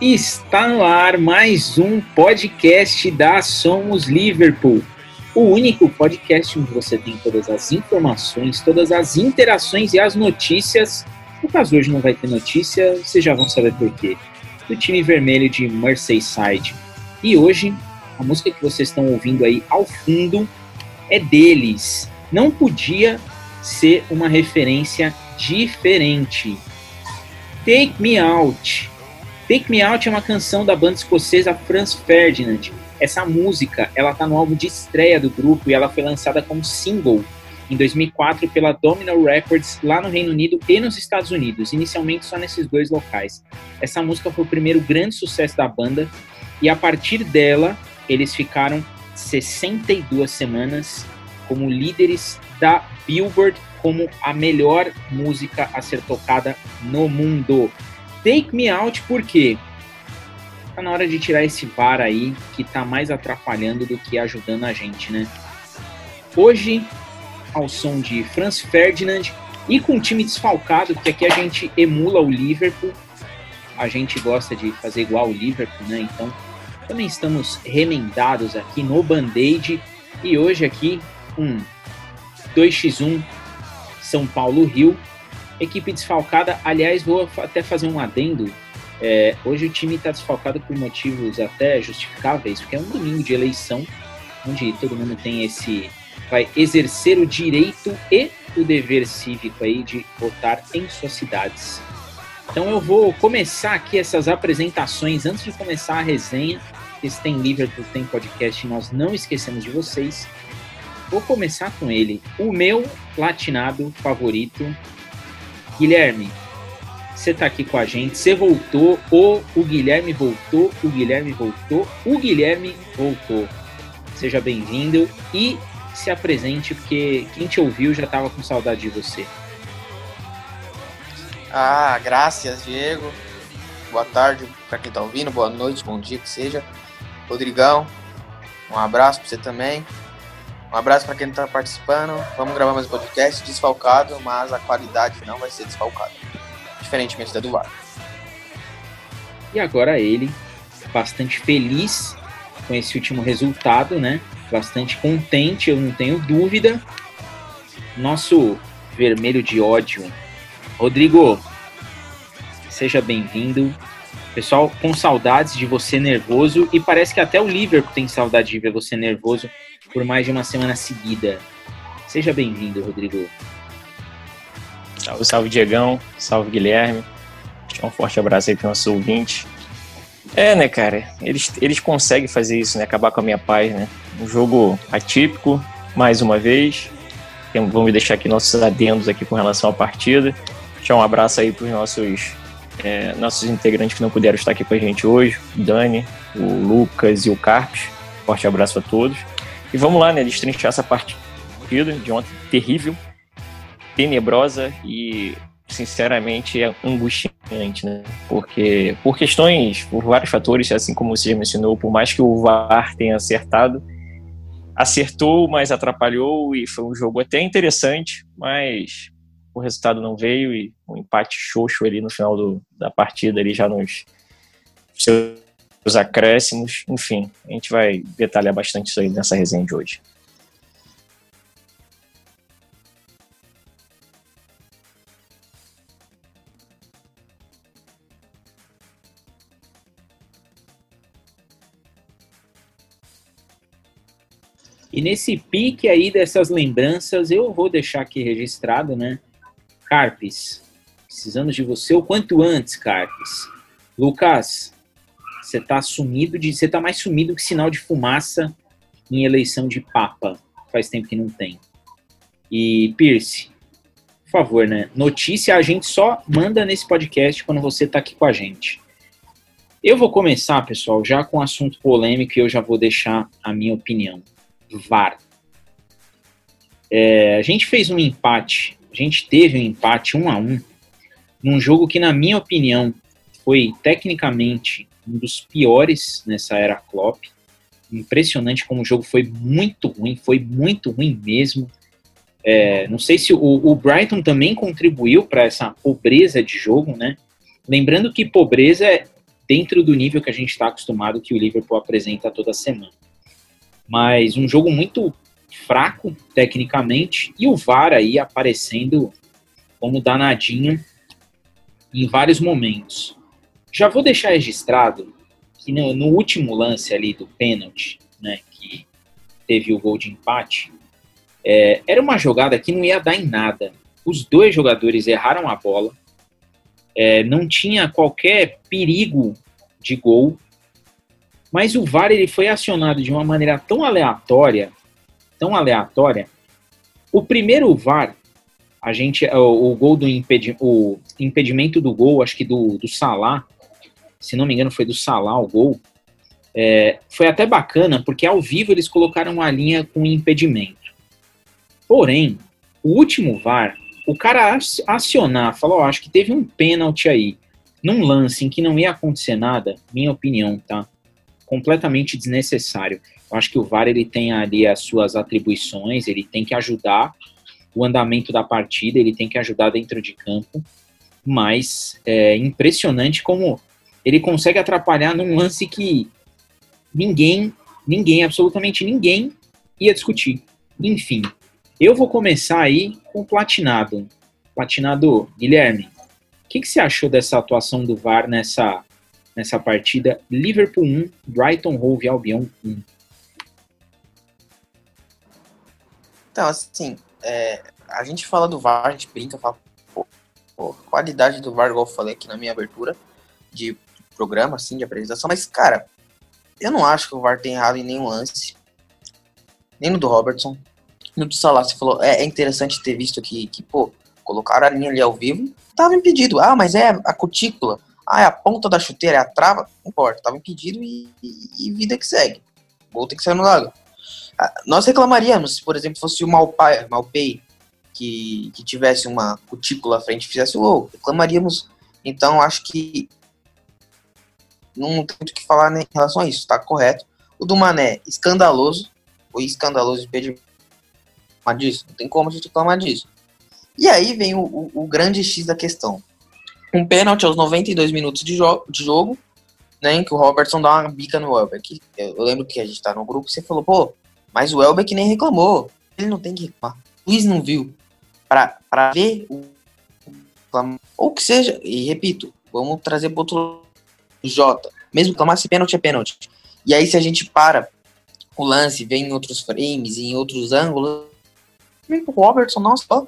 Está no ar mais um podcast da Somos Liverpool. O único podcast onde você tem todas as informações, todas as interações e as notícias. No caso hoje não vai ter notícia, vocês já vão saber por quê. Do time vermelho de Merseyside. E hoje, a música que vocês estão ouvindo aí ao fundo é deles. Não podia ser uma referência diferente. Take Me Out. Take Me Out é uma canção da banda escocesa Franz Ferdinand. Essa música, ela tá no álbum de estreia do grupo e ela foi lançada como single em 2004 pela Domino Records lá no Reino Unido e nos Estados Unidos, inicialmente só nesses dois locais. Essa música foi o primeiro grande sucesso da banda e a partir dela eles ficaram 62 semanas como líderes da Billboard como a melhor música a ser tocada no mundo. Take Me Out, por quê? Tá na hora de tirar esse VAR aí que tá mais atrapalhando do que ajudando a gente, né? Hoje, ao som de Franz Ferdinand e com um time desfalcado, porque aqui a gente emula o Liverpool, a gente gosta de fazer igual o Liverpool, né? Então, também estamos remendados aqui no Band-Aid e hoje aqui um 2x1 São Paulo-Rio. Equipe desfalcada, aliás, vou até fazer um adendo. É, hoje o time está desfalcado por motivos até justificáveis, porque é um domingo de eleição, onde todo mundo tem esse. vai exercer o direito e o dever cívico aí de votar em suas cidades. Então eu vou começar aqui essas apresentações antes de começar a resenha. Esse tem Liverpool, tem podcast, nós não esquecemos de vocês. Vou começar com ele, o meu platinado favorito, Guilherme. Você tá aqui com a gente, você voltou, ou o Guilherme voltou, o Guilherme voltou, o Guilherme voltou. Seja bem-vindo e se apresente, porque quem te ouviu já tava com saudade de você. Ah, graças, Diego. Boa tarde para quem tá ouvindo, boa noite, bom dia que seja. Rodrigão, um abraço para você também. Um abraço para quem está participando. Vamos gravar mais um podcast desfalcado, mas a qualidade não vai ser desfalcada. Diferentemente da do VAR. E agora ele, bastante feliz com esse último resultado, né? Bastante contente, eu não tenho dúvida. Nosso vermelho de ódio. Rodrigo, seja bem-vindo. Pessoal, com saudades de você nervoso e parece que até o Liverpool tem saudade de ver você nervoso por mais de uma semana seguida. Seja bem-vindo, Rodrigo. Salve, salve, Diegão. Salve, Guilherme. Um forte abraço aí para nossos ouvintes. É, né, cara? Eles, eles conseguem fazer isso, né? Acabar com a minha paz, né? Um jogo atípico, mais uma vez. Vamos deixar aqui nossos adendos aqui com relação à partida. Deixar um abraço aí para os nossos, é, nossos integrantes que não puderam estar aqui com a gente hoje. O Dani, o Lucas e o Carpes. Forte abraço a todos. E vamos lá, né? Destrinchar essa partida de ontem terrível, tenebrosa e, sinceramente, é angustiante, né? Porque, por questões, por vários fatores, assim como você já mencionou, por mais que o VAR tenha acertado, acertou, mas atrapalhou e foi um jogo até interessante, mas o resultado não veio e um empate xoxo ali no final do, da partida, ali já nos os acréscimos, enfim, a gente vai detalhar bastante isso aí nessa resenha de hoje. E nesse pique aí dessas lembranças, eu vou deixar aqui registrado, né? Carpes, precisamos de você o quanto antes, Carpes. Lucas, você tá sumido de. Você tá mais sumido que sinal de fumaça em eleição de Papa. Faz tempo que não tem. E, Pierce, por favor, né? Notícia a gente só manda nesse podcast quando você tá aqui com a gente. Eu vou começar, pessoal, já com um assunto polêmico e eu já vou deixar a minha opinião. VAR. É, a gente fez um empate, a gente teve um empate um a um num jogo que, na minha opinião, foi tecnicamente um dos piores nessa era Klopp. Impressionante como o jogo foi muito ruim, foi muito ruim mesmo. É, não sei se o, o Brighton também contribuiu para essa pobreza de jogo, né? Lembrando que pobreza é dentro do nível que a gente está acostumado que o Liverpool apresenta toda semana. Mas um jogo muito fraco tecnicamente e o VAR aí aparecendo como danadinho em vários momentos. Já vou deixar registrado que no, no último lance ali do pênalti, né, que teve o gol de empate, é, era uma jogada que não ia dar em nada. Os dois jogadores erraram a bola, é, não tinha qualquer perigo de gol, mas o VAR ele foi acionado de uma maneira tão aleatória, tão aleatória. O primeiro VAR, a gente, o, o gol do impedi, o impedimento do gol, acho que do, do Salah, se não me engano foi do Salah o gol, é, foi até bacana, porque ao vivo eles colocaram uma linha com impedimento. Porém, o último VAR, o cara acionar, falou, oh, acho que teve um pênalti aí, num lance em que não ia acontecer nada, minha opinião, tá? Completamente desnecessário. Eu acho que o VAR ele tem ali as suas atribuições, ele tem que ajudar o andamento da partida, ele tem que ajudar dentro de campo, mas é impressionante como ele consegue atrapalhar num lance que ninguém, ninguém, absolutamente ninguém ia discutir. Enfim, eu vou começar aí com o Platinado. Platinado, Guilherme, o que, que você achou dessa atuação do VAR nessa, nessa partida? Liverpool 1, Brighton Hove Albion 1. Então, assim, é, a gente fala do VAR, a gente brinca, fala, pô, pô, qualidade do VAR, igual eu falei aqui na minha abertura de programa, assim, de apresentação, mas, cara, eu não acho que o VAR tem errado em nenhum lance. Nem no do Robertson. No do Salah, você falou, é, é interessante ter visto que, que, pô, colocaram a linha ali ao vivo, tava impedido. Ah, mas é a cutícula. Ah, é a ponta da chuteira, é a trava. Não importa, tava impedido e, e, e vida que segue. O gol tem que sair no lado. Ah, nós reclamaríamos se, por exemplo, fosse o Malpai, Malpei que, que tivesse uma cutícula à frente e fizesse o gol. Reclamaríamos. Então, acho que não tem o que falar em relação a isso, tá correto. O do Mané, escandaloso. Foi escandaloso de disso. Não tem como a gente reclamar disso. E aí vem o, o, o, grande X da questão. Um pênalti aos 92 minutos de, jo de jogo, né, em que o Robertson dá uma bica no Welbeck. Eu, eu lembro que a gente tá no grupo e você falou, pô, mas o Welbeck nem reclamou. Ele não tem que reclamar. O Luiz não viu. Pra, pra ver o. Ou que seja, e repito, vamos trazer pro outro Jota. Mesmo que tomasse pênalti, é pênalti. E aí, se a gente para o lance, vem em outros frames, em outros ângulos, o Robertson, só.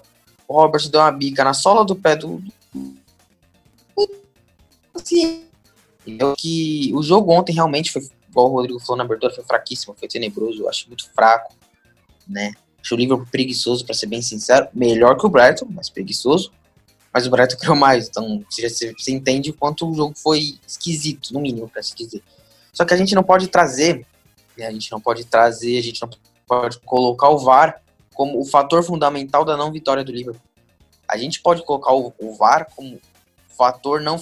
O Robertson deu uma bica na sola do pé do. Assim. Que o jogo ontem realmente foi, igual o Rodrigo falou na abertura, foi fraquíssimo, foi tenebroso, eu acho muito fraco, né? Acho o Liverpool preguiçoso, para ser bem sincero. Melhor que o Brighton, mas preguiçoso mas o Brighton criou mais. Então você, você entende o quanto o jogo foi esquisito, no mínimo, para se dizer. Só que a gente não pode trazer, né, a gente não pode trazer, a gente não pode colocar o VAR como o fator fundamental da não vitória do Liverpool. A gente pode colocar o, o VAR como fator não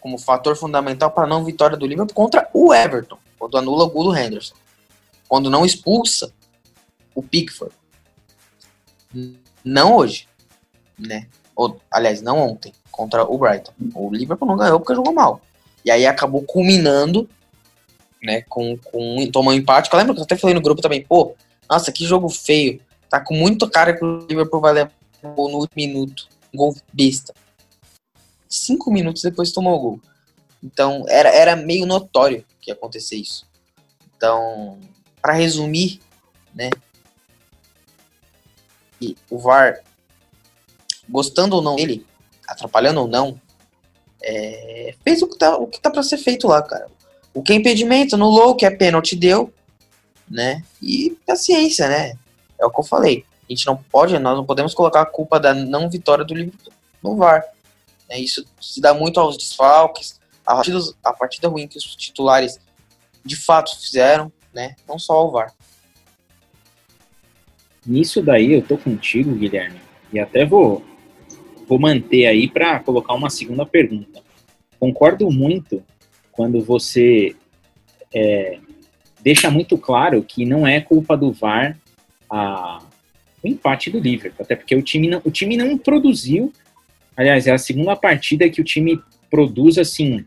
como fator fundamental para a não vitória do Liverpool contra o Everton, quando anula o gol do Henderson, quando não expulsa o Pickford. Não hoje, né? Ou, aliás, não ontem, contra o Brighton. O Liverpool não ganhou porque jogou mal. E aí acabou culminando, né, com, com tomar um empate. Eu lembro que eu até falei no grupo também, pô, nossa, que jogo feio. Tá com muito cara que o Liverpool vai levar no último minuto. Um gol besta. Cinco minutos depois tomou o gol. Então, era, era meio notório que ia acontecer isso. Então, para resumir, né, o VAR gostando ou não dele, atrapalhando ou não, é, fez o que tá, o que tá pra ser feito lá, cara. O que é impedimento, anulou, o que é pênalti deu, né? E paciência, né? É o que eu falei. A gente não pode, nós não podemos colocar a culpa da não vitória do Liverpool no VAR. É, isso se dá muito aos desfalques, a partida, a partida ruim que os titulares de fato fizeram, né? Não só ao VAR. Nisso daí eu tô contigo, Guilherme. E até vou vou manter aí para colocar uma segunda pergunta. Concordo muito quando você é, deixa muito claro que não é culpa do VAR a, o empate do Liverpool, até porque o time, não, o time não produziu. Aliás, é a segunda partida que o time produz assim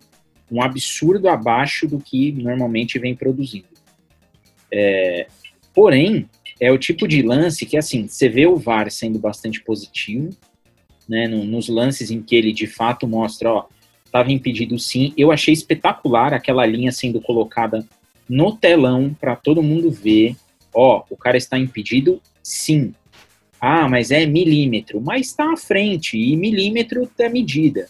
um absurdo abaixo do que normalmente vem produzindo. É, porém, é o tipo de lance que, assim, você vê o VAR sendo bastante positivo, né, no, nos lances em que ele de fato mostra, ó, estava impedido sim. Eu achei espetacular aquela linha sendo colocada no telão para todo mundo ver. Ó, o cara está impedido, sim. Ah, mas é milímetro, mas está à frente e milímetro é medida.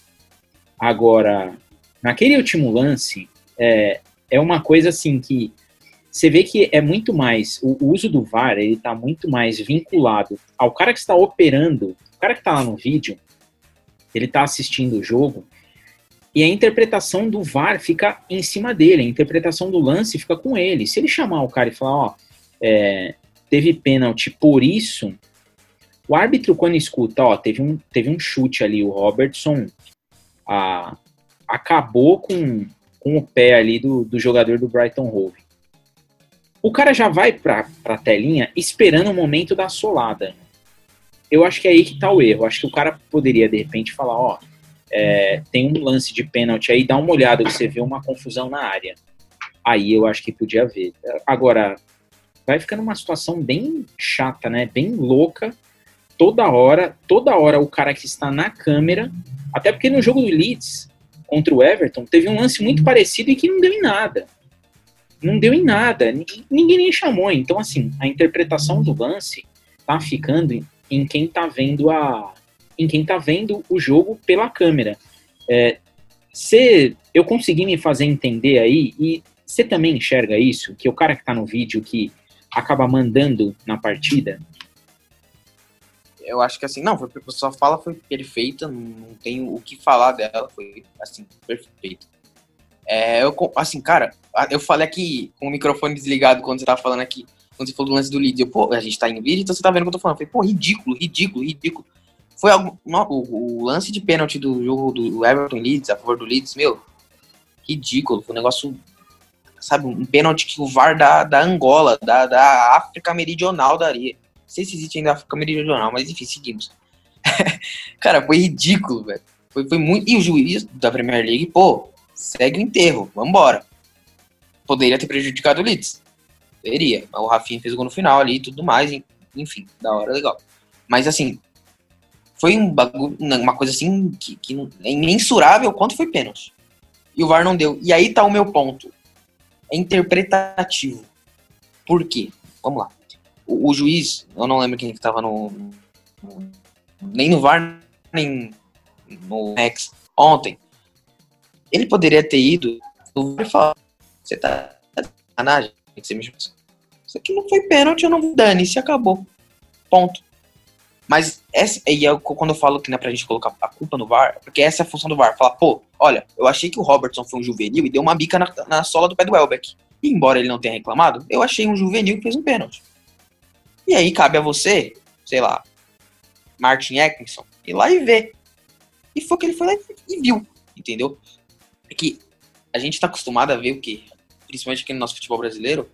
Agora, naquele último lance, é, é uma coisa assim que você vê que é muito mais, o, uso do VAR, ele está muito mais vinculado ao cara que está operando, cara que está lá no vídeo, ele está assistindo o jogo, e a interpretação do VAR fica em cima dele, a interpretação do lance fica com ele. Se ele chamar o cara e falar, ó, é, teve pênalti por isso, o árbitro, quando escuta, ó, teve um, teve um chute ali, o Robertson a, acabou com, com o pé ali do, do jogador do Brighton Hove. O cara já vai para a telinha esperando o momento da solada. Eu acho que é aí que tá o erro. Acho que o cara poderia, de repente, falar, ó, é, tem um lance de pênalti aí, dá uma olhada você vê uma confusão na área. Aí eu acho que podia haver. Agora, vai ficando uma situação bem chata, né? Bem louca, toda hora, toda hora o cara que está na câmera, até porque no jogo do Leeds contra o Everton, teve um lance muito parecido e que não deu em nada. Não deu em nada, ninguém nem chamou. Então, assim, a interpretação do lance tá ficando em quem tá vendo a em quem tá vendo o jogo pela câmera. É, eu consegui me fazer entender aí e você também enxerga isso, que o cara que tá no vídeo que acaba mandando na partida, eu acho que assim, não, foi, a sua fala foi perfeita, não tenho o que falar dela, foi assim, perfeito. É, eu, assim, cara, eu falei aqui com o microfone desligado quando você tava falando aqui, quando você falou do lance do Leeds, eu, pô, a gente tá em vídeo, então você tá vendo o que eu tô falando. Eu falei, pô, ridículo, ridículo, ridículo. Foi algo, o, o, lance de pênalti do jogo do Everton Leeds, a favor do Leeds, meu, ridículo, foi um negócio, sabe, um pênalti que o VAR da, da Angola, da, da África Meridional daria sei se existe ainda a África Meridional, mas enfim, seguimos. cara, foi ridículo, velho. Foi, foi muito. E o juiz da Premier League, pô, segue o enterro, vambora. Poderia ter prejudicado o Leeds. Poderia. O Rafinha fez o gol no final ali e tudo mais. Enfim, da hora, legal. Mas assim, foi um bagulho, uma coisa assim que, que é imensurável quanto foi pênalti. E o VAR não deu. E aí tá o meu ponto. É interpretativo. Por quê? Vamos lá o, o, juiz, eu não lembro quem que tava no, no, nem no VAR, nem no Max ontem, ele poderia ter ido VAR e falar, você tá sacanagem, você me isso aqui não foi pênalti, eu não dane, se acabou. Ponto. Mas essa, e eu, quando eu falo que não é pra gente colocar a culpa no VAR, porque essa é a função do VAR. Falar, pô, olha, eu achei que o Robertson foi um juvenil e deu uma bica na, na sola do pé do Welbeck. E embora ele não tenha reclamado, eu achei um juvenil que fez um pênalti. E aí cabe a você, sei lá, Martin Atkinson, ir lá e ver. E foi que ele foi lá e viu, entendeu? É que a gente tá acostumado a ver o quê? Principalmente aqui no nosso futebol brasileiro,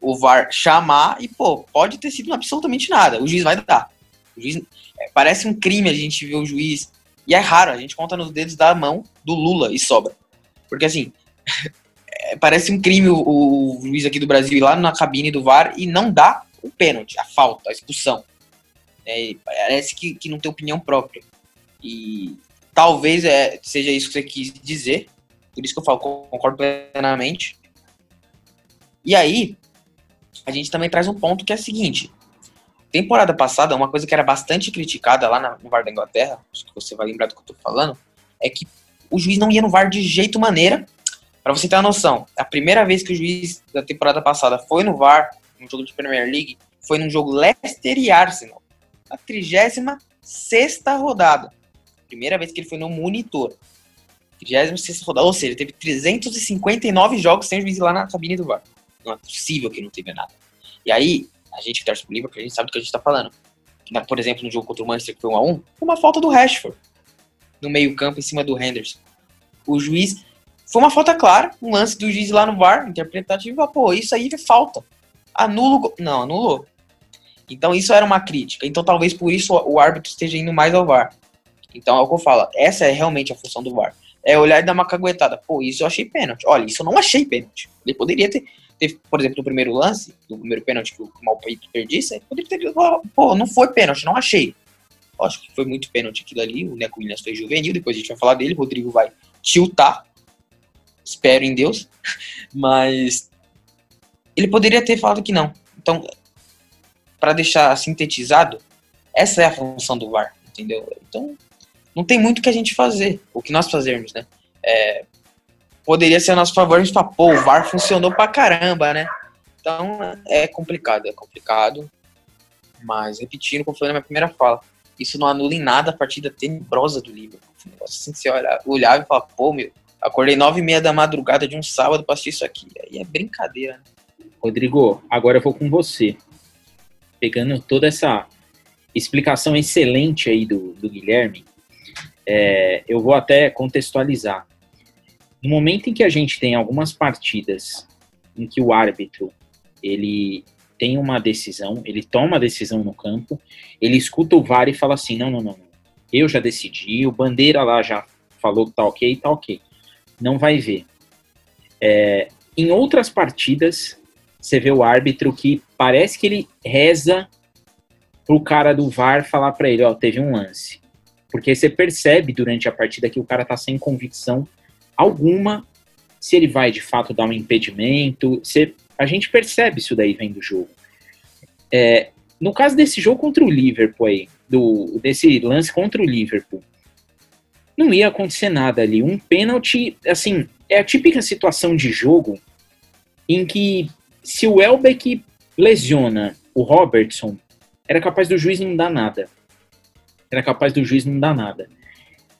o VAR chamar e, pô, pode ter sido absolutamente nada. O juiz vai dar. O juiz, é, parece um crime a gente ver o juiz. E é raro, a gente conta nos dedos da mão do Lula e sobra. Porque assim, é, parece um crime o, o, juiz aqui do Brasil ir lá na cabine do VAR e não dá o pênalti, a falta, a expulsão. É, parece que, que não tem opinião própria. E talvez é, seja isso que você quis dizer. Por isso que eu falo, concordo plenamente. E aí, a gente também traz um ponto que é o seguinte. Temporada passada, uma coisa que era bastante criticada lá no VAR da Inglaterra, acho que você vai lembrar do que eu tô falando, é que o juiz não ia no VAR de jeito maneira. Para você ter uma noção, a primeira vez que o juiz da temporada passada foi no VAR um jogo de Premier League, foi num jogo Leicester e Arsenal, na 36 rodada. Primeira vez que ele foi no monitor. 36 rodada, ou seja, teve 359 jogos sem juiz lá na cabine do VAR. Não é possível que não teve nada. E aí, a gente que torce pro Liverpool, a gente sabe do que a gente tá falando. Por exemplo, no jogo contra o Manchester, que foi 1x1, uma falta do Rashford no meio-campo em cima do Henderson. O juiz. Foi uma falta clara, um lance do juiz lá no VAR, interpretativo, pô, isso aí é falta anula Não, anulou. Então isso era uma crítica. Então talvez por isso o árbitro esteja indo mais ao VAR. Então é o que eu falo. Essa é realmente a função do VAR. é olhar e dar uma caguetada. Pô, isso eu achei pênalti. Olha, isso eu não achei pênalti. Ele poderia ter, ter por exemplo, no primeiro lance, no primeiro pênalti que o Malpeito perdisse, poderia ter pô, não foi pênalti, não achei. Acho que foi muito pênalti aquilo ali. O Neco Williams foi juvenil, depois a gente vai falar dele. O Rodrigo vai tiltar. Espero em Deus. Mas ele poderia ter falado que não. Então, para deixar sintetizado, essa é a função do VAR, entendeu? Então, não tem muito que a gente fazer, o que nós fazermos, né? É, poderia ser a nosso favor a gente falar, pô, o VAR funcionou pra caramba, né? Então, é complicado, é complicado. Mas, repetindo, como foi na minha primeira fala, isso não anula em nada a partida tenebrosa do. Um negócio assim, você olhar, olhar e falar, pô, meu, acordei nove e meia da madrugada de um sábado pra assistir isso aqui. Aí é brincadeira, né? Rodrigo, agora eu vou com você. Pegando toda essa explicação excelente aí do, do Guilherme, é, eu vou até contextualizar. No momento em que a gente tem algumas partidas em que o árbitro ele tem uma decisão, ele toma a decisão no campo, ele escuta o VAR e fala assim: não, não, não, não. eu já decidi, o Bandeira lá já falou que tá ok, tá ok. Não vai ver. É, em outras partidas, você vê o árbitro que parece que ele reza pro cara do VAR falar para ele: ó, teve um lance. Porque você percebe durante a partida que o cara tá sem convicção alguma se ele vai de fato dar um impedimento. Você a gente percebe isso daí vendo o jogo. É, no caso desse jogo contra o Liverpool aí, do, desse lance contra o Liverpool, não ia acontecer nada ali. Um pênalti, assim, é a típica situação de jogo em que se o Elbeck lesiona o Robertson, era capaz do juiz não dar nada. Era capaz do juiz não dar nada.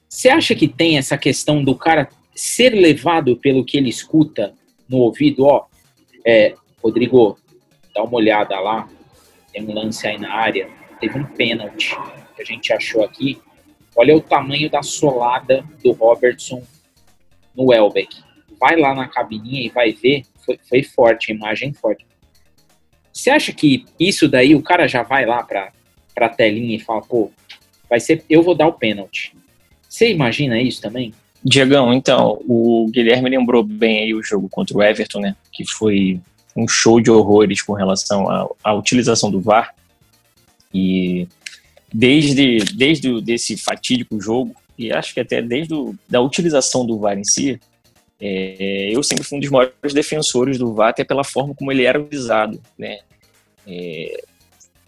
Você acha que tem essa questão do cara ser levado pelo que ele escuta no ouvido? Ó, é, Rodrigo, dá uma olhada lá, tem um lance aí na área, teve um pênalti que a gente achou aqui. Olha o tamanho da solada do Robertson no Welbeck. Vai lá na cabininha e vai ver, foi, foi forte, imagem forte. Você acha que isso daí o cara já vai lá para a telinha e fala, pô, vai ser, eu vou dar o pênalti. Você imagina isso também? Diegão, então, o Guilherme lembrou bem aí o jogo contra o Everton, né? Que foi um show de horrores com relação à, à utilização do VAR. E desde, desde desse fatídico jogo, e acho que até desde a da utilização do VAR em si, é, eu sempre fui um dos maiores defensores do VAR, até pela forma como ele era utilizado, né? É,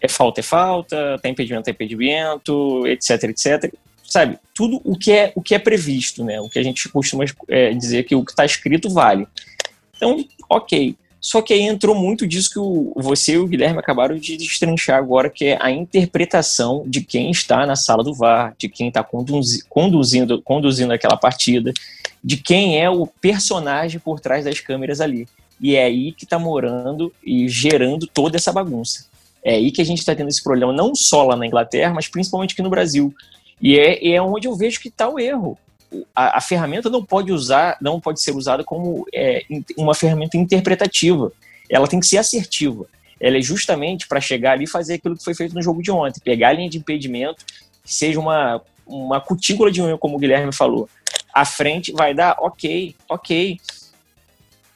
é falta, é falta, tem impedimento, é impedimento, etc, etc sabe, tudo o que é o que é previsto, né? O que a gente costuma é, dizer que o que está escrito vale. Então, ok. Só que aí entrou muito disso que o, você e o Guilherme acabaram de destrinchar agora, que é a interpretação de quem está na sala do VAR, de quem está conduzi, conduzindo, conduzindo aquela partida, de quem é o personagem por trás das câmeras ali. E é aí que está morando e gerando toda essa bagunça. É aí que a gente está tendo esse problema, não só lá na Inglaterra, mas principalmente aqui no Brasil. E é, é onde eu vejo que está o erro. A, a, ferramenta não pode usar, não pode ser usada como é, uma ferramenta interpretativa. Ela tem que ser assertiva. Ela é justamente para chegar ali e fazer aquilo que foi feito no jogo de ontem, pegar a linha de impedimento, que seja uma, uma cutícula de unha, como o Guilherme falou. A frente vai dar, ok, ok.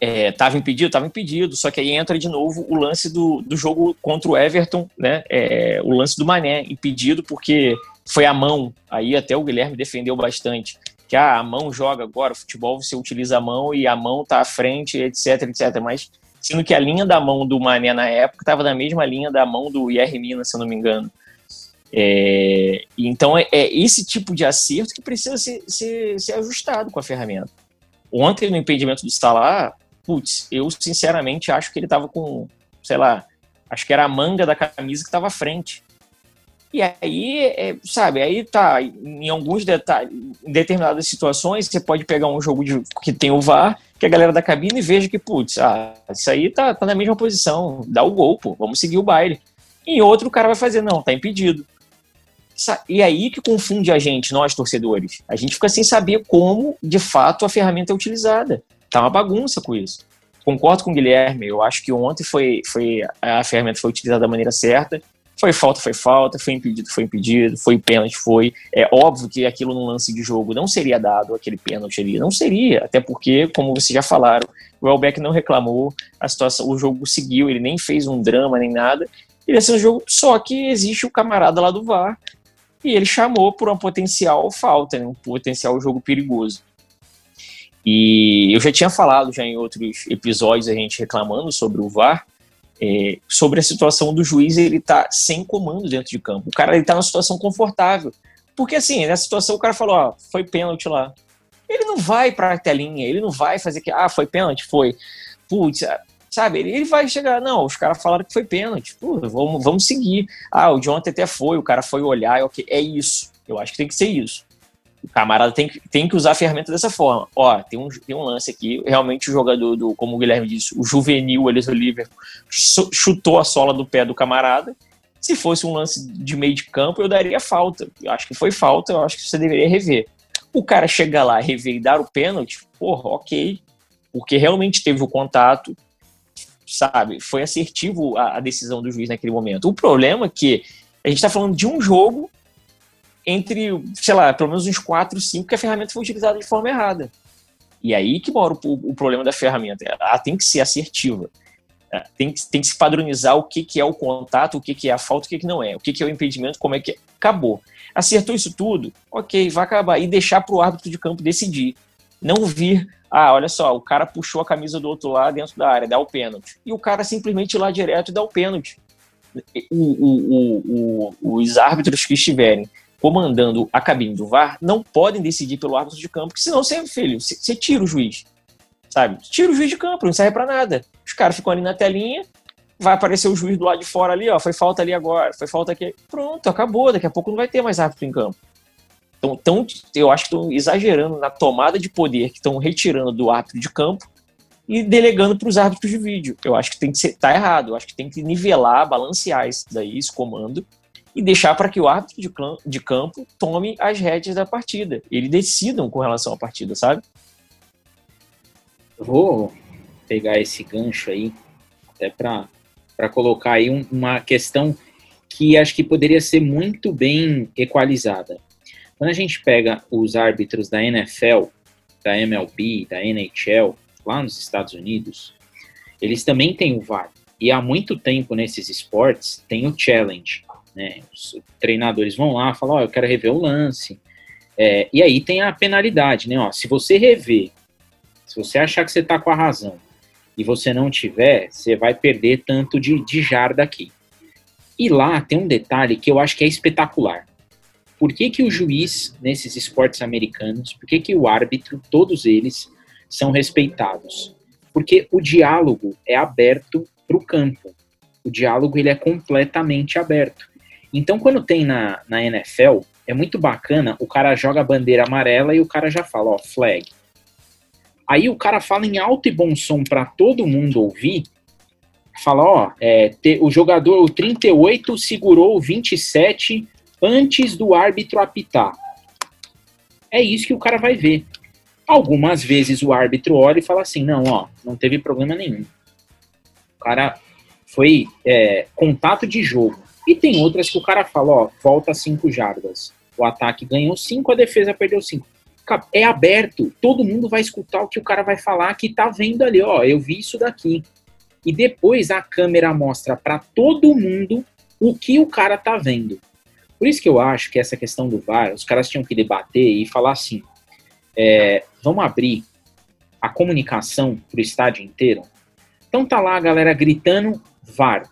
Estava é, impedido, estava impedido. Só que aí entra de novo o lance do, do jogo contra o Everton, né? É, o lance do Mané, impedido porque foi a mão. Aí até o Guilherme defendeu bastante. Que ah, a mão joga agora, o futebol você utiliza a mão e a mão tá à frente, etc, etc. Mas sendo que a linha da mão do Mané na época estava na mesma linha da mão do Yerry Mina, se eu não me engano. É, então é, é, esse tipo de acerto que precisa ser, ser, ser, ajustado com a ferramenta. Ontem, no impedimento do Salah, putz, eu sinceramente acho que ele estava com, sei lá, acho que era a manga da camisa que estava à frente. E aí, é, sabe, aí tá, em alguns detalhes, em determinadas situações, você pode pegar um jogo de, que tem o VAR, que a galera da cabine veja que, putz, ah, isso aí tá, tá na mesma posição, dá o gol, pô, vamos seguir o baile. Em outro, o cara vai fazer, não, tá impedido. E aí que confunde a gente, nós torcedores. A gente fica sem saber como, de fato, a ferramenta é utilizada. Tá uma bagunça com isso. Concordo com o Guilherme, eu acho que ontem foi, foi a ferramenta foi utilizada da maneira certa Foi falta, foi falta, foi impedido, foi impedido, foi pênalti, foi. É óbvio que aquilo num lance de jogo não seria dado, aquele pênalti ali, não seria, até porque, como vocês já falaram, o Elbeck não reclamou, a situação, o jogo seguiu, ele nem fez um drama nem nada. Ele ia ser um jogo, só que existe o camarada lá do VAR, e ele chamou por uma potencial falta, né, um potencial jogo perigoso. E eu já tinha falado já em outros episódios a gente reclamando sobre o VAR, é, sobre a situação do juiz ele tá sem comando dentro de campo. O cara ele tá numa situação confortável. Porque assim, nessa situação o cara falou, ó, foi pênalti lá. Ele não vai para a telinha, ele não vai fazer que, ah, foi pênalti, foi. Putz, sabe, ele, ele vai chegar, não, os caras falaram que foi pênalti, pô, vamos, vamos seguir. Ah, o Jonathan até foi, o cara foi olhar, ok, é isso. Eu acho que tem que ser isso. O camarada tem, tem que usar a ferramenta dessa forma. Ó, tem um, tem um lance aqui, realmente o jogador do, como o Guilherme disse, o juvenil ali do Liverpool chutou a sola do pé do camarada. Se fosse um lance de meio de campo, eu daria falta. Eu acho que foi falta, eu acho que você deveria rever. O cara chegar lá, rever e dar o pênalti, porra, ok. Porque realmente teve o contato, sabe? Foi assertivo a, a decisão do juiz naquele momento. O problema é que a gente está falando de um jogo entre, sei lá, pelo menos uns 4, 5 que a ferramenta foi utilizada de forma errada. E aí que mora o, o problema da ferramenta. Ela tem que ser assertiva. É, tem que, tem que se padronizar o que, que é o contato, o que, que é a falta, o que, que não é, o que, que é o impedimento, como é que é. Acabou. Acertou isso tudo? Ok, vai acabar. E deixar para o árbitro de campo decidir. Não vir, ah, olha só, o cara puxou a camisa do outro lado dentro da área, dá o pênalti. E o cara simplesmente ir lá direto e dá o pênalti. O, o, o, os árbitros que estiverem comandando a cabine do VAR não podem decidir pelo árbitro de campo, porque senão você, filho, você tira o juiz. Sabe? Tira o juiz de campo, não serve para nada. Os caras ficam ali na telinha, vai aparecer o juiz do lado de fora ali, ó, foi falta ali agora, foi falta aqui. Pronto, acabou, daqui a pouco não vai ter mais árbitro em campo. Então, tão, eu acho que estão exagerando na tomada de poder que estão retirando do árbitro de campo e delegando para os árbitros de vídeo. Eu acho que tem que ser, tá errado. Eu acho que tem que nivelar, balancear isso daí, esse comando, e deixar para que o árbitro de, de campo tome as rédeas da partida. Eles decidam com relação à partida, sabe? Vou pegar esse gancho aí, até para colocar aí um, uma questão que acho que poderia ser muito bem equalizada. Quando a gente pega os árbitros da NFL, da MLB, da NHL, lá nos Estados Unidos, eles também têm o VAR. E há muito tempo nesses esportes tem o challenge, né? Os treinadores vão lá, falam, ó, oh, eu quero rever o lance. É, e aí tem a penalidade, né? Ó, se você rever, se você achar que você está com a razão e você não tiver, você vai perder tanto de, de jarda aqui. E lá tem um detalhe que eu acho que é espetacular. Por que, que o juiz, nesses esportes americanos, por que, que o árbitro, todos eles, são respeitados? Porque o diálogo é aberto para o campo. O diálogo ele é completamente aberto. Então, quando tem na, na NFL, é muito bacana, o cara joga a bandeira amarela e o cara já fala, ó, flag. Aí o cara fala em alto e bom som para todo mundo ouvir, fala, ó, é, te, o jogador, o 38 segurou o 27 antes do árbitro apitar. É isso que o cara vai ver. Algumas vezes o árbitro olha e fala assim, não, ó, não teve problema nenhum. O cara foi é, contato de jogo. E tem outras que o cara fala, ó, volta cinco jardas. O ataque ganhou cinco, a defesa perdeu cinco. É aberto, todo mundo vai escutar o que o cara vai falar que tá vendo ali, ó, eu vi isso daqui. E depois a câmera mostra para todo mundo o que o cara tá vendo. Por isso que eu acho que essa questão do VAR, os caras tinham que debater e falar assim: é, vamos abrir a comunicação pro estádio inteiro. Então tá lá a galera gritando VAR